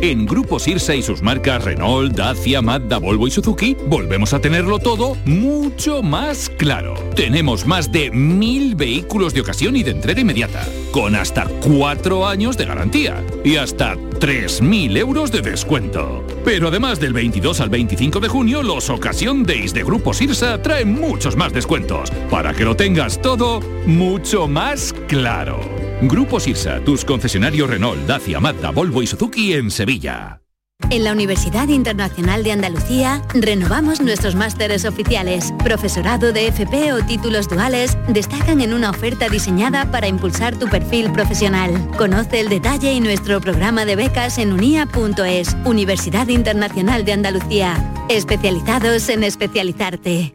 En Grupo Sirsa y sus marcas Renault, Dacia, Mazda, Volvo y Suzuki volvemos a tenerlo todo mucho más claro. Tenemos más de mil vehículos de ocasión y de entrega inmediata, con hasta cuatro años de garantía y hasta 3.000 euros de descuento. Pero además del 22 al 25 de junio, los Ocasión Days de Grupo Sirsa traen muchos más descuentos, para que lo tengas todo mucho más claro. Grupo Sirsa, tus concesionarios Renault, Dacia, Mazda, Volvo y Suzuki en Sevilla. En la Universidad Internacional de Andalucía renovamos nuestros másteres oficiales. Profesorado de FP o títulos duales destacan en una oferta diseñada para impulsar tu perfil profesional. Conoce el detalle y nuestro programa de becas en unia.es, Universidad Internacional de Andalucía. Especializados en especializarte.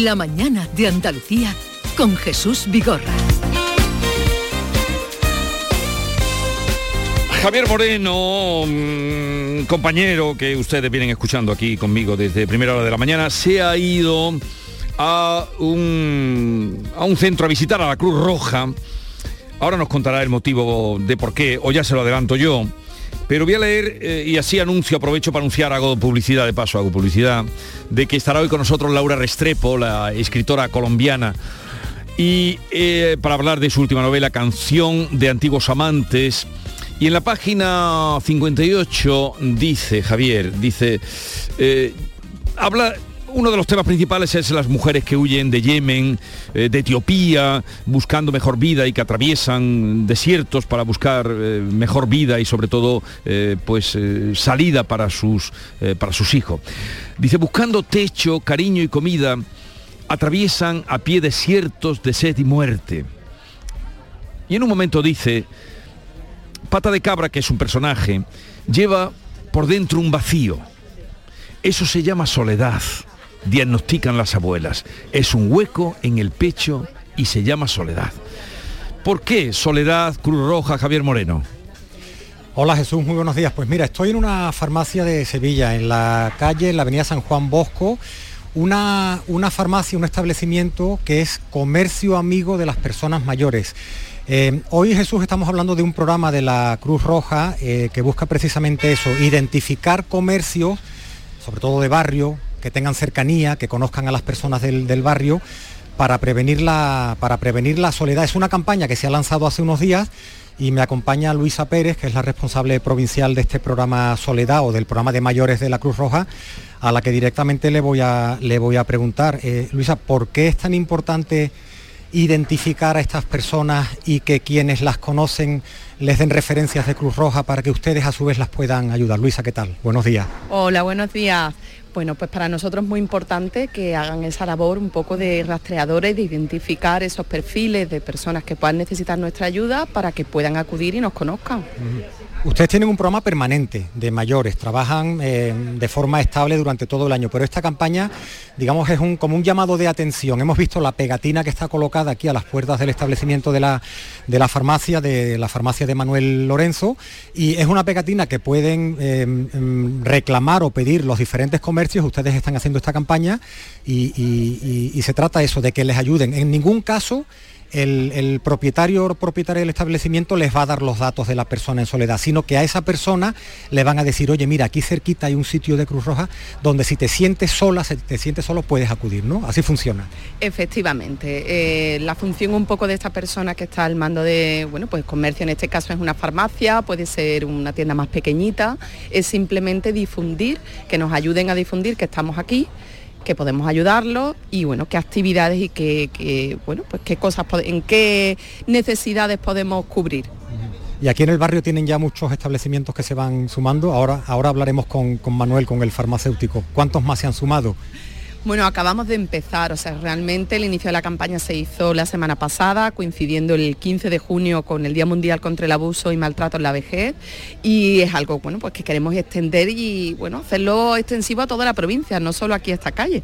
La mañana de Andalucía con Jesús Vigorra. Javier Moreno, mm, compañero que ustedes vienen escuchando aquí conmigo desde primera hora de la mañana, se ha ido a un, a un centro a visitar a la Cruz Roja. Ahora nos contará el motivo de por qué, o ya se lo adelanto yo. Pero voy a leer eh, y así anuncio, aprovecho para anunciar, hago publicidad de paso, hago publicidad, de que estará hoy con nosotros Laura Restrepo, la escritora colombiana, y eh, para hablar de su última novela, Canción de Antiguos Amantes. Y en la página 58 dice, Javier, dice, eh, habla uno de los temas principales es las mujeres que huyen de Yemen, eh, de Etiopía, buscando mejor vida y que atraviesan desiertos para buscar eh, mejor vida y sobre todo eh, pues salida para sus, para sus hijos. Dice, buscando techo, cariño y comida, atraviesan a pie desiertos de sed y muerte. Y en un momento dice, Pata de Cabra, que es un personaje, lleva por dentro un vacío. Eso se llama soledad diagnostican las abuelas. Es un hueco en el pecho y se llama soledad. ¿Por qué soledad, Cruz Roja, Javier Moreno? Hola Jesús, muy buenos días. Pues mira, estoy en una farmacia de Sevilla, en la calle, en la avenida San Juan Bosco, una, una farmacia, un establecimiento que es comercio amigo de las personas mayores. Eh, hoy Jesús estamos hablando de un programa de la Cruz Roja eh, que busca precisamente eso, identificar comercio, sobre todo de barrio, que tengan cercanía, que conozcan a las personas del, barrio para prevenir, la, para prevenir la soledad. Es una campaña que se ha lanzado hace unos días y me acompaña Luisa Pérez, que es la responsable provincial de este programa Soledad o del programa de mayores de la Cruz Roja, a la que directamente le voy a, le voy a preguntar. Eh, Luisa, ¿por qué es tan importante identificar a estas personas y que quienes las conocen les den referencias de Cruz Roja para que ustedes a su vez las puedan ayudar? Luisa, ¿qué tal? Buenos días. Hola, buenos días. Bueno, pues para nosotros es muy importante que hagan esa labor un poco de rastreadores, de identificar esos perfiles de personas que puedan necesitar nuestra ayuda para que puedan acudir y nos conozcan. Ustedes tienen un programa permanente de mayores, trabajan eh, de forma estable durante todo el año, pero esta campaña, digamos, es un, como un llamado de atención. Hemos visto la pegatina que está colocada aquí a las puertas del establecimiento de la, de la farmacia, de la farmacia de Manuel Lorenzo, y es una pegatina que pueden eh, mm, reclamar o pedir los diferentes comercios. Ustedes están haciendo esta campaña y, y se trata eso, de que les ayuden. En ningún caso el, propietario o propietaria del establecimiento les va a dar los datos de la persona en soledad, sino que a esa persona le van a decir, oye, mira, aquí cerquita hay un sitio de Cruz Roja donde si te sientes sola, si te sientes solo, puedes acudir, ¿no? Así funciona. Efectivamente. Eh, la función un poco de esta persona que está al mando de, bueno, pues comercio en este caso es una farmacia, puede ser una tienda más pequeñita, es simplemente difundir, que nos ayuden a difundir que estamos aquí que podemos ayudarlos y bueno, qué actividades y qué, bueno, pues qué cosas, en qué necesidades podemos cubrir. Y aquí en el barrio tienen ya muchos establecimientos que se van sumando. Ahora, ahora hablaremos con, con Manuel, con el farmacéutico. ¿Cuántos más se han sumado? Bueno, acabamos de empezar, o sea, realmente el inicio de la campaña se hizo la semana pasada, coincidiendo el 15 de junio con el Día Mundial contra el Abuso y Maltrato en la Vejez, y es algo, bueno, pues que queremos extender y, bueno, hacerlo extensivo a toda la provincia, no solo aquí a esta calle.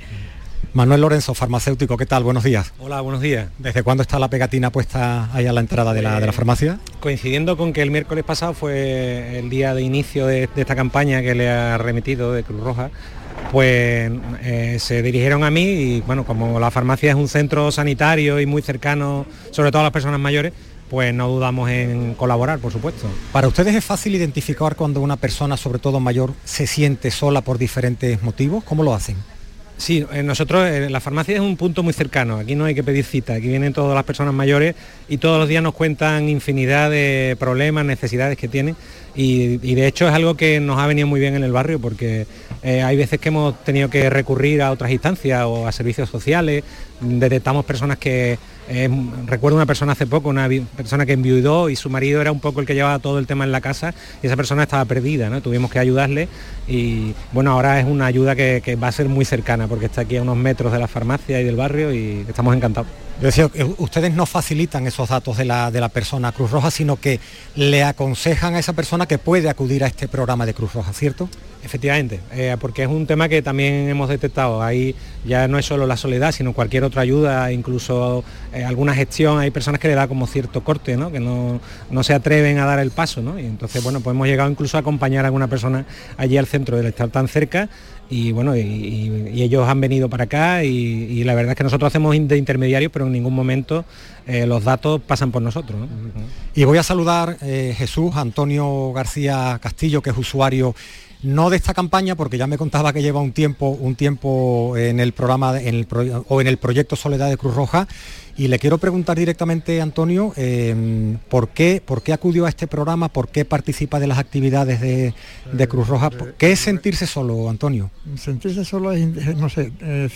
Manuel Lorenzo, farmacéutico, ¿qué tal? Buenos días. Hola, buenos días. ¿Desde cuándo está la pegatina puesta ahí a la entrada de la, de la farmacia? Coincidiendo con que el miércoles pasado fue el día de inicio de, de esta campaña que le ha remitido de Cruz Roja, pues eh, se dirigieron a mí y bueno, como la farmacia es un centro sanitario y muy cercano, sobre todo a las personas mayores, pues no dudamos en colaborar, por supuesto. ¿Para ustedes es fácil identificar cuando una persona, sobre todo mayor, se siente sola por diferentes motivos? ¿Cómo lo hacen? Sí, eh, nosotros, eh, la farmacia es un punto muy cercano, aquí no hay que pedir cita, aquí vienen todas las personas mayores y todos los días nos cuentan infinidad de problemas, necesidades que tienen y, de hecho es algo que nos ha venido muy bien en el barrio porque eh, hay veces que hemos tenido que recurrir a otras instancias o a servicios sociales, detectamos personas que recuerdo una persona hace poco, una persona que enviudó y su marido era un poco el que llevaba todo el tema en la casa y esa persona estaba perdida, ¿no? Tuvimos que ayudarle y bueno, ahora es una ayuda que, va a ser muy cercana porque está aquí a unos metros de la farmacia y del barrio y estamos encantados. Yo decía, ustedes no facilitan esos datos de la, de la persona Cruz Roja, sino que le aconsejan a esa persona que puede acudir a este programa de Cruz Roja, ¿cierto? Efectivamente, eh, porque es un tema que también hemos detectado. Ahí ya no es solo la soledad, sino cualquier otra ayuda, incluso eh, alguna gestión. Hay personas que le da como cierto corte, ¿no? que no, se atreven a dar el paso. ¿no? Y entonces, bueno, pues hemos llegado incluso a acompañar a alguna persona allí al centro del estar tan cerca. Y bueno, y, ellos han venido para acá y, la verdad es que nosotros hacemos de intermediarios, pero en ningún momento eh, los datos pasan por nosotros. Y voy a saludar Jesús Antonio García Castillo, que es usuario no de esta campaña, porque ya me contaba que lleva un tiempo, un tiempo en el programa en el o en el proyecto Soledad de Cruz Roja. Y le quiero preguntar directamente, Antonio, em, ¿por, qué, ¿por qué acudió a este programa? ¿Por qué participa de las actividades de, Cruz Roja? ¿Qué es sentirse solo, Antonio? Sentirse solo es, no sé, eh,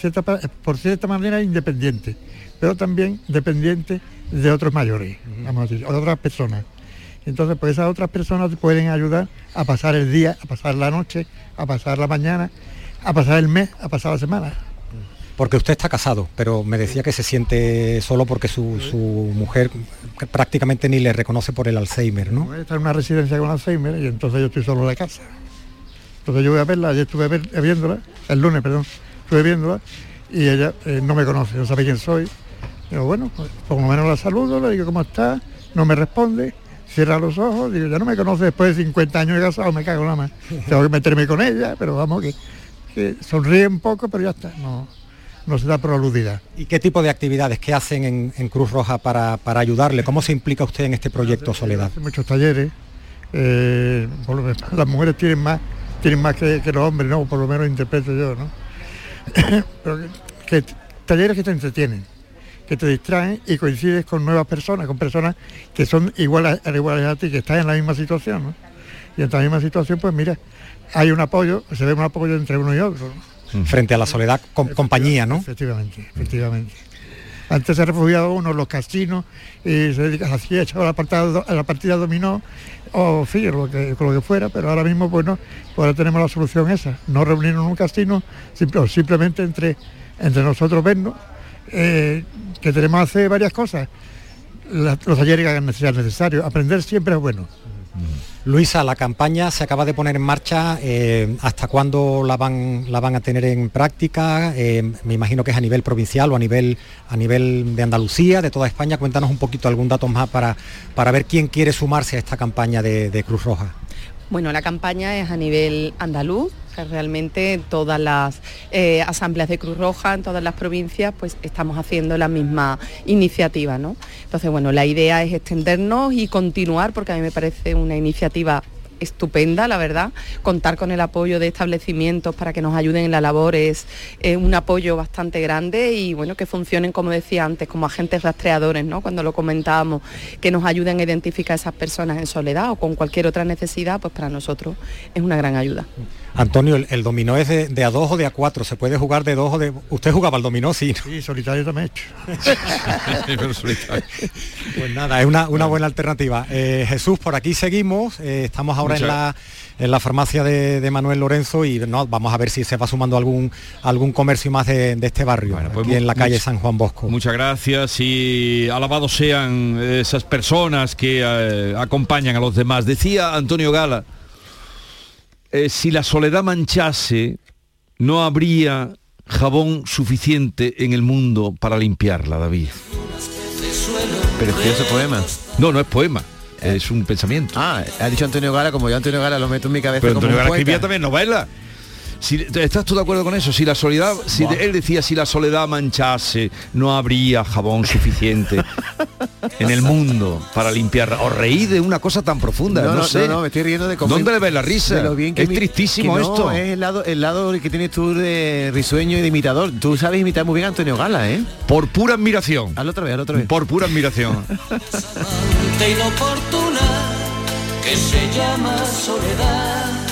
por cierta manera independiente, pero también dependiente de otros mayores, vamos a decir, de otras personas. Entonces, pues esas otras personas te pueden ayudar a pasar el día, a pasar la noche, a pasar la mañana, a pasar el mes, a pasar la semana. Porque usted está casado, pero me decía que se siente solo porque su, mujer prácticamente ni le reconoce por el Alzheimer, ¿no? Está en una residencia con Alzheimer y entonces yo estoy solo en la casa. Entonces yo voy a verla, ayer estuve viéndola, el lunes, perdón, estuve viéndola y ella eh, no me conoce, no sabe quién soy. Pero bueno, pues, por lo menos la saludo, le digo cómo está, no me responde cierra los ojos, digo, ya no me conoce después de 50 años de casado, me cago nada más. Tengo que meterme con ella, pero vamos, que, sonríe un poco, pero ya está, no, no se da por aludida. ¿Y qué tipo de actividades, qué hacen en, Cruz Roja para, ayudarle? ¿Cómo se implica usted en este proyecto Soledad? Hace muchos talleres, eh, las mujeres tienen más, tienen más que, los hombres, ¿no? Por lo menos interpreto yo, ¿no? pero que talleres que te entretienen que te distraen y coincides con nuevas personas, con personas que son iguales, iguales a ti, que están en la misma situación. Y en la misma situación, pues mira, hay un apoyo, se ve un apoyo entre uno y otro. Frente a la soledad, compañía, ¿no? Efectivamente, efectivamente. Antes se refugiaba uno en los casinos y se dedica así, echaba la partida, la partida dominó o fin, lo que, lo que fuera, pero ahora mismo, bueno, pues ahora tenemos la solución esa, no reunirnos en un casino, simplemente entre, entre nosotros vernos eh, que tenemos que hacer varias cosas. los talleres que sean necesarios. Aprender siempre es bueno. Luisa, la campaña se acaba de poner en marcha. Eh, ¿Hasta cuándo la van, la van a tener en práctica? Eh, me imagino que es a nivel provincial o a nivel, a nivel de Andalucía, de toda España. Cuéntanos un poquito algún dato más para, para ver quién quiere sumarse a esta campaña de Cruz Roja. Bueno, la campaña es a nivel andaluz, realmente todas las eh, asambleas de Cruz Roja en todas las provincias pues estamos haciendo la misma iniciativa, ¿no? Entonces, bueno, la idea es extendernos y continuar porque a mí me parece una iniciativa estupenda, la verdad. Contar con el apoyo de establecimientos para que nos ayuden en la labor es un apoyo bastante grande y bueno, que funcionen, como decía antes, como agentes rastreadores, ¿no? Cuando lo comentábamos, que nos ayuden a identificar a esas personas en soledad o con cualquier otra necesidad, pues para nosotros es una gran ayuda. Antonio, el, dominó es de, a dos o de a cuatro, se puede jugar de dos o de... ¿Usted jugaba al dominó? Sí. Sí, solitario también pues nada, es una, buena alternativa. Eh, Jesús, por aquí seguimos, eh, estamos ahora en la, en la farmacia de, Manuel Lorenzo y no, vamos a ver si se va sumando algún, algún comercio más de, este barrio, pues aquí en la calle San Juan Bosco. Muchas gracias y alabados sean esas personas que eh, acompañan a los demás. Decía Antonio Gala, eh, si la soledad manchase, no habría jabón suficiente en el mundo para limpiarla, David. Pero es ese poema. No, no es poema. Es un pensamiento. Ah, ha dicho Antonio Gala, como yo Antonio Gala lo meto en mi cabeza. Pero Antonio Gala escribía también novela. Si, ¿Estás tú de acuerdo con eso? Si la soledad, si él decía si la soledad manchase, no habría jabón suficiente en el mundo para limpiar. Os reí de una cosa tan profunda, no, no, sé. no, me estoy riendo de cómo- ¿Dónde le ves la risa? de lo bien que es mi- tristísimo que no, esto. Es el lado, el lado que tienes tú de risueño y de imitador. Tú sabes imitar muy bien a Antonio Gala, ¿eh? Por pura admiración. Hazlo otra vez, hazlo otra vez. Por pura admiración. Ante inoportuna que se llama soledad.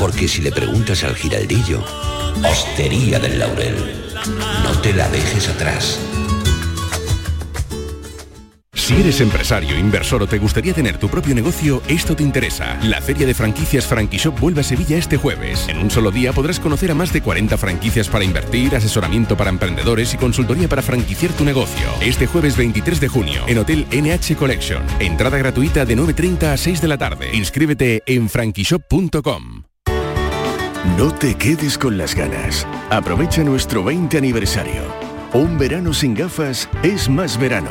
Porque si le preguntas al giraldillo, Hostería del Laurel, no te la dejes atrás. Si eres empresario, inversor o te gustaría tener tu propio negocio, esto te interesa. La Feria de Franquicias Franquishop vuelve a Sevilla este jueves. En un solo día podrás conocer a más de 40 franquicias para invertir, asesoramiento para emprendedores y consultoría para franquiciar tu negocio. Este jueves 23 de junio, en Hotel NH Collection. Entrada gratuita de 9.30 a 6 de la tarde. Inscríbete en franquishop.com. No te quedes con las ganas. Aprovecha nuestro 20 aniversario. Un verano sin gafas es más verano.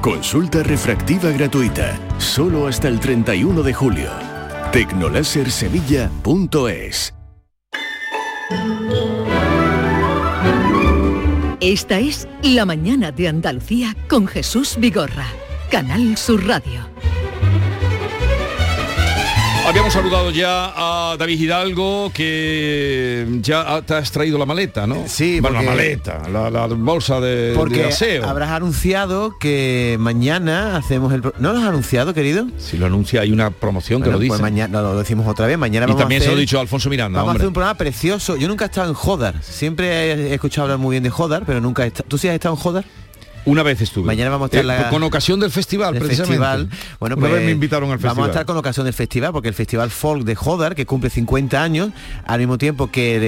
Consulta refractiva gratuita, solo hasta el 31 de julio. Tecnolasersevilla.es Esta es La mañana de Andalucía con Jesús Vigorra. Canal Sur Radio. Habíamos saludado ya a David Hidalgo, que ya te has traído la maleta, ¿no? Sí, bueno, la maleta, la, la bolsa de, de Porque aseo. habrás anunciado que mañana hacemos el... pro- ¿No lo has anunciado, querido? Si lo anuncia, hay una promoción que lo dice. pues mañana no, lo decimos otra vez. Mañana y vamos también a se lo he dicho a Alfonso Miranda, Vamos a hacer un programa precioso. Yo nunca he estado en Jodar. Siempre he escuchado hablar muy bien de Jodar, pero nunca he estado... ¿Tú sí has estado en Jodar? Una vez estuve. Mañana vamos a estar Eh, la- con ocasión del festival, del precisamente. festival. Bueno, Una pues vez me invitaron al festival. Vamos a estar con ocasión del festival, porque el Festival Folk de Jodar, que cumple 50 años, al mismo tiempo que el,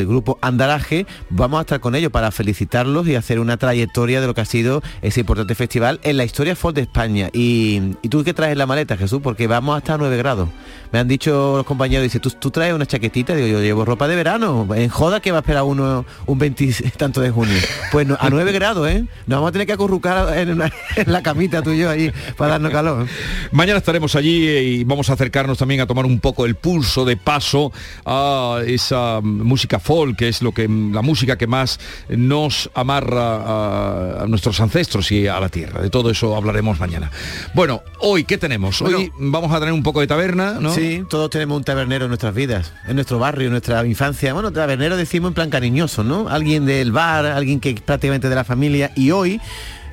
el grupo Andaraje, vamos a estar con ellos para felicitarlos y hacer una trayectoria de lo que ha sido ese importante festival en la historia folk de España. Y, y tú qué traes la maleta, Jesús, porque vamos hasta a 9 grados. Me han dicho los compañeros, dice, ¿tú, tú traes una chaquetita, digo, yo llevo ropa de verano. En Jodar que va a esperar uno un 20 tanto de junio. Pues no, a 9 grados, ¿eh? Nos vamos a tener que acurrucar en, una- en la camita tú y yo ahí para darnos calor. Mañana estaremos allí y vamos a acercarnos también a tomar un poco el pulso de paso a esa música folk, que es lo que la música que más nos amarra a, a nuestros ancestros y a la tierra. De todo eso hablaremos mañana. Bueno, hoy qué tenemos? Hoy vamos a tener un poco de taberna, ¿no? Sí, todos tenemos un tabernero en nuestras vidas, en nuestro barrio, en nuestra infancia. Bueno, tabernero decimos en plan cariñoso, ¿no? Alguien del bar, alguien que es prácticamente de la familia. Y hoy,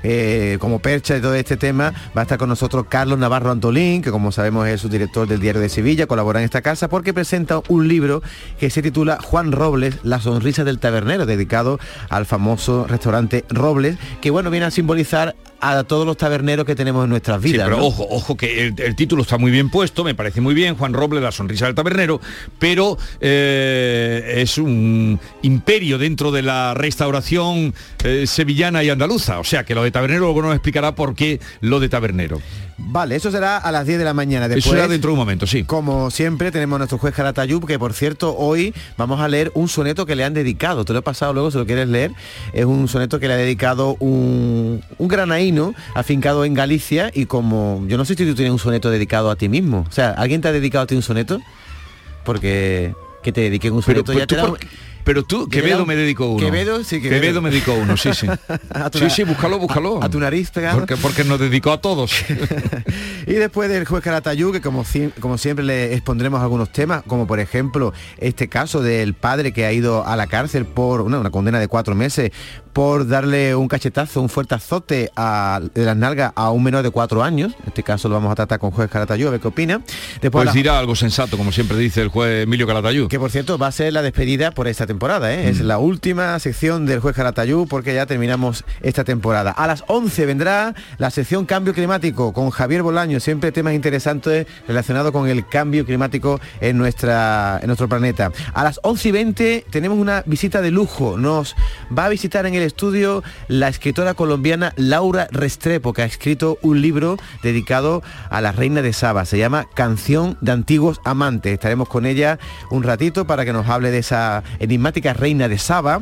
eh, como percha de todo este tema, va a estar con nosotros Carlos Navarro Antolín, que como sabemos es su director del Diario de Sevilla, colabora en esta casa, porque presenta un libro que se titula Juan Robles, La sonrisa del tabernero, dedicado al famoso restaurante Robles, que bueno, viene a simbolizar a todos los taberneros que tenemos en nuestras Sí, vidas. pero ¿no? ojo, ojo que el, el título está muy bien puesto, me parece muy bien, Juan Roble, la sonrisa del tabernero, pero eh, es un imperio dentro de la restauración eh, sevillana y andaluza. O sea que lo de tabernero luego nos explicará por qué lo de tabernero. Vale, eso será a las 10 de la mañana. Después, Eso será dentro de un momento, sí. Como siempre, tenemos a nuestro juez Caratayub, que por cierto, hoy vamos a leer un soneto que le han dedicado. Te lo he pasado luego, si lo quieres leer. Es un soneto que le ha dedicado un, un granaíno afincado en Galicia y como, yo no sé si tú tienes un soneto dedicado a ti mismo. O sea, ¿alguien te ha dedicado a ti un soneto? Porque que te dediquen un Pero, soneto pues, ya te ¿tú da por Pero tú, Quevedo me dedicó uno. Quevedo, sí, Quevedo. Quevedo me dedicó uno, sí, sí. Tu sí, sí, búscalo, búscalo. A, a tu nariz pegado. Porque, porque nos dedicó a todos. Y después del juez Caratayú, que como, como siempre le expondremos algunos temas, como por ejemplo este caso del padre que ha ido a la cárcel por una, una condena de cuatro meses por darle un cachetazo, un fuerte azote a, de las nalgas a un menor de cuatro años. En este caso lo vamos a tratar con juez Caratayú, a ver qué opina. Después Pues la- dirá algo sensato, como siempre dice el juez Emilio Calatayud. que por cierto va a ser la despedida por esta temporada, ¿eh? es la última sección del juez Caratayú porque ya terminamos esta temporada. A las 11 vendrá la sección Cambio Climático con Javier Bolaño, siempre temas interesantes relacionados con el cambio climático en, nuestra, en nuestro planeta. A las 11 y 20 tenemos una visita de lujo, nos va a visitar en el estudio la escritora colombiana Laura Restrepo, que ha escrito un libro dedicado a la reina de Saba, se llama Canción de Antiguos Amantes. Estaremos con ella un ratito para que nos hable de esa enigmática reina de Saba.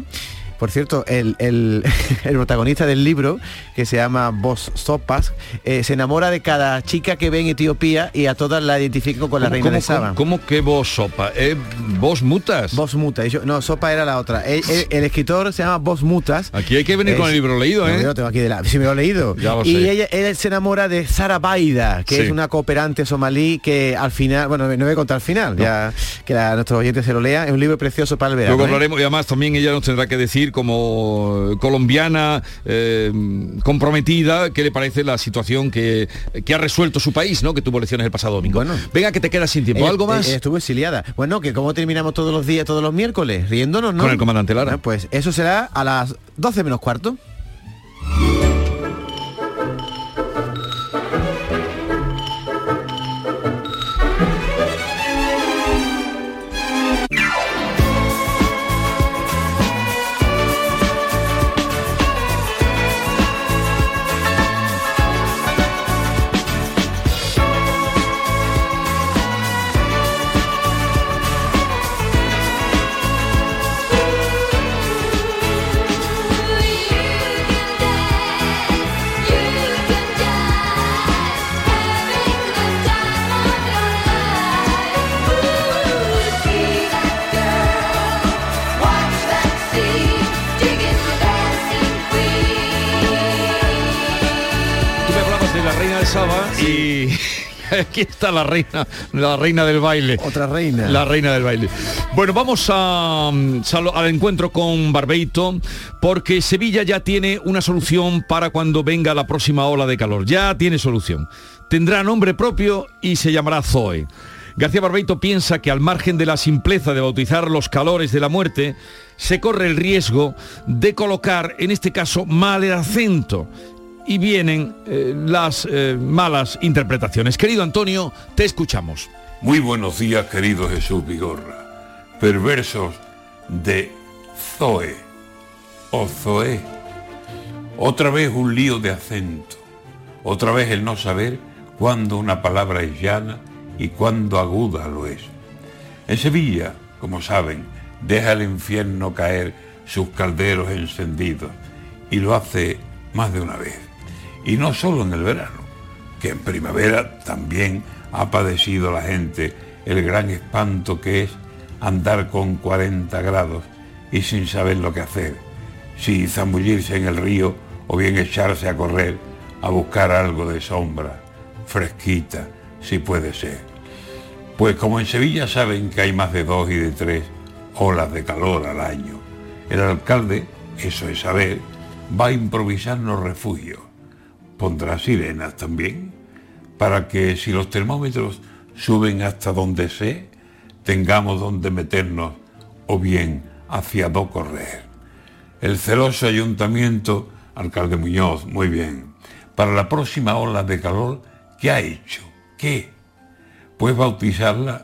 Por cierto, el, el- el protagonista del libro, que se llama Vos Sopas, eh, se enamora de cada chica que ve en Etiopía y a todas la identifica con la ¿Cómo- reina cómo- de Saba. ¿Cómo, cómo que vos sopa? ¿Eh, ¿Vos mutas? Vos Mutas. Yo- No, Sopa era la otra. El, escritor se llama Vos Mutas. Aquí hay que venir con el libro leído, No, ¿eh? yo lo tengo aquí de la... Sí, me lo he leído. Ya lo y sé. ella, él se enamora de Sara Baida, que Sí. es una cooperante somalí que al final, bueno, no voy a contar al final, ya que la, nuestros oyentes se lo lean. Es un libro precioso para el verano. Luego ¿eh? hablaremos y además también ella nos tendrá que decir como colombiana eh, comprometida qué le parece la situación que, que ha resuelto su país, ¿no? Que tuvo elecciones el pasado domingo. Venga, que te quedas sin tiempo. Ella- ¿Algo más? ella estuvo exiliada. Bueno, que como terminamos todos los días, todos los miércoles, riéndonos, ¿no? Con el comandante Lara. Bueno, pues eso será a las 12 menos cuarto. aquí está la reina, la reina del baile. Otra reina. La reina del baile. Bueno, vamos a, mm, al encuentro con Barbeito porque Sevilla ya tiene una solución para cuando venga la próxima ola de calor. Ya tiene solución. Tendrá nombre propio y se llamará Zoe. García Barbeito piensa que al margen de la simpleza de bautizar los calores de la muerte, se corre el riesgo de colocar, en este caso, mal el acento. Y vienen eh, las eh, malas interpretaciones. Querido Antonio, te escuchamos. Muy buenos días, querido Jesús Vigorra. Perversos de Zoe o Zoe. Otra vez un lío de acento. Otra vez el no saber cuándo una palabra es llana y cuándo aguda lo es. En Sevilla, como saben, deja el infierno caer sus calderos encendidos y lo hace más de una vez. Y no solo en el verano, que en primavera también ha padecido la gente el gran espanto que es andar con 40 grados y sin saber lo que hacer, si zambullirse en el río o bien echarse a correr a buscar algo de sombra, fresquita, si puede ser. Pues como en Sevilla saben que hay más de dos y de tres olas de calor al año, el alcalde, eso es saber, va a improvisarnos refugio. Pondrá sirenas también, para que si los termómetros suben hasta donde sé, tengamos donde meternos o bien hacia do correr. El celoso ayuntamiento, alcalde Muñoz, muy bien. Para la próxima ola de calor, ¿qué ha hecho? ¿Qué? Pues bautizarla,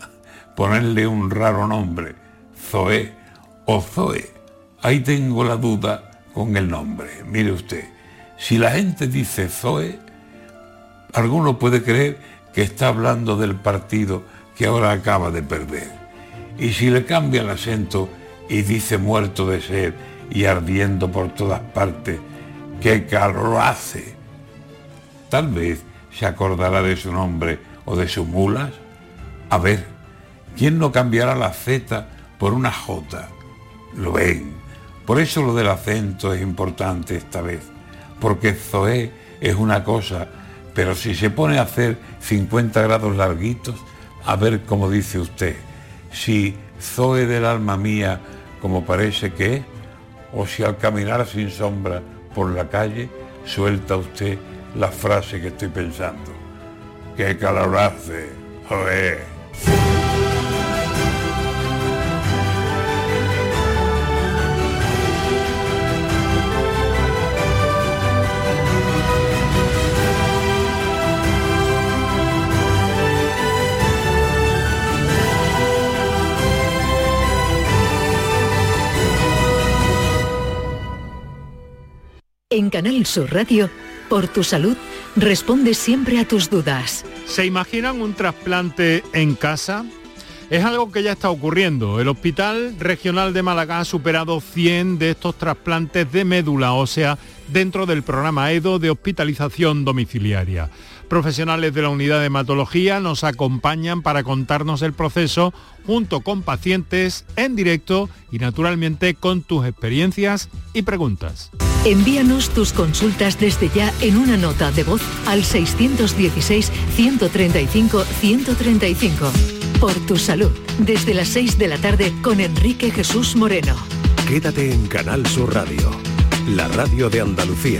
ponerle un raro nombre, Zoé o Zoe. Ahí tengo la duda con el nombre. Mire usted, si la gente dice Zoe, alguno puede creer que está hablando del partido que ahora acaba de perder. Y si le cambia el acento y dice muerto de sed y ardiendo por todas partes, qué calor hace. Tal vez se acordará de su nombre o de sus mulas. A ver, ¿quién no cambiará la Z por una J? Lo ven. Por eso lo del acento es importante esta vez, porque Zoé es una cosa, pero si se pone a hacer 50 grados larguitos, a ver cómo dice usted, si Zoe del alma mía, como parece que es, o si al caminar sin sombra por la calle suelta usted la frase que estoy pensando. ¡Qué calor hace! ¡Joder! En Canal Sur Radio, por tu salud, responde siempre a tus dudas. ¿Se imaginan un trasplante en casa? Es algo que ya está ocurriendo. El Hospital Regional de Málaga ha superado 100 de estos trasplantes de médula ósea dentro del programa EDO de hospitalización domiciliaria. Profesionales de la unidad de hematología nos acompañan para contarnos el proceso junto con pacientes en directo y naturalmente con tus experiencias y preguntas. Envíanos tus consultas desde ya en una nota de voz al 616-135-135. Por tu salud, desde las 6 de la tarde con Enrique Jesús Moreno. Quédate en Canal Sur Radio, la radio de Andalucía.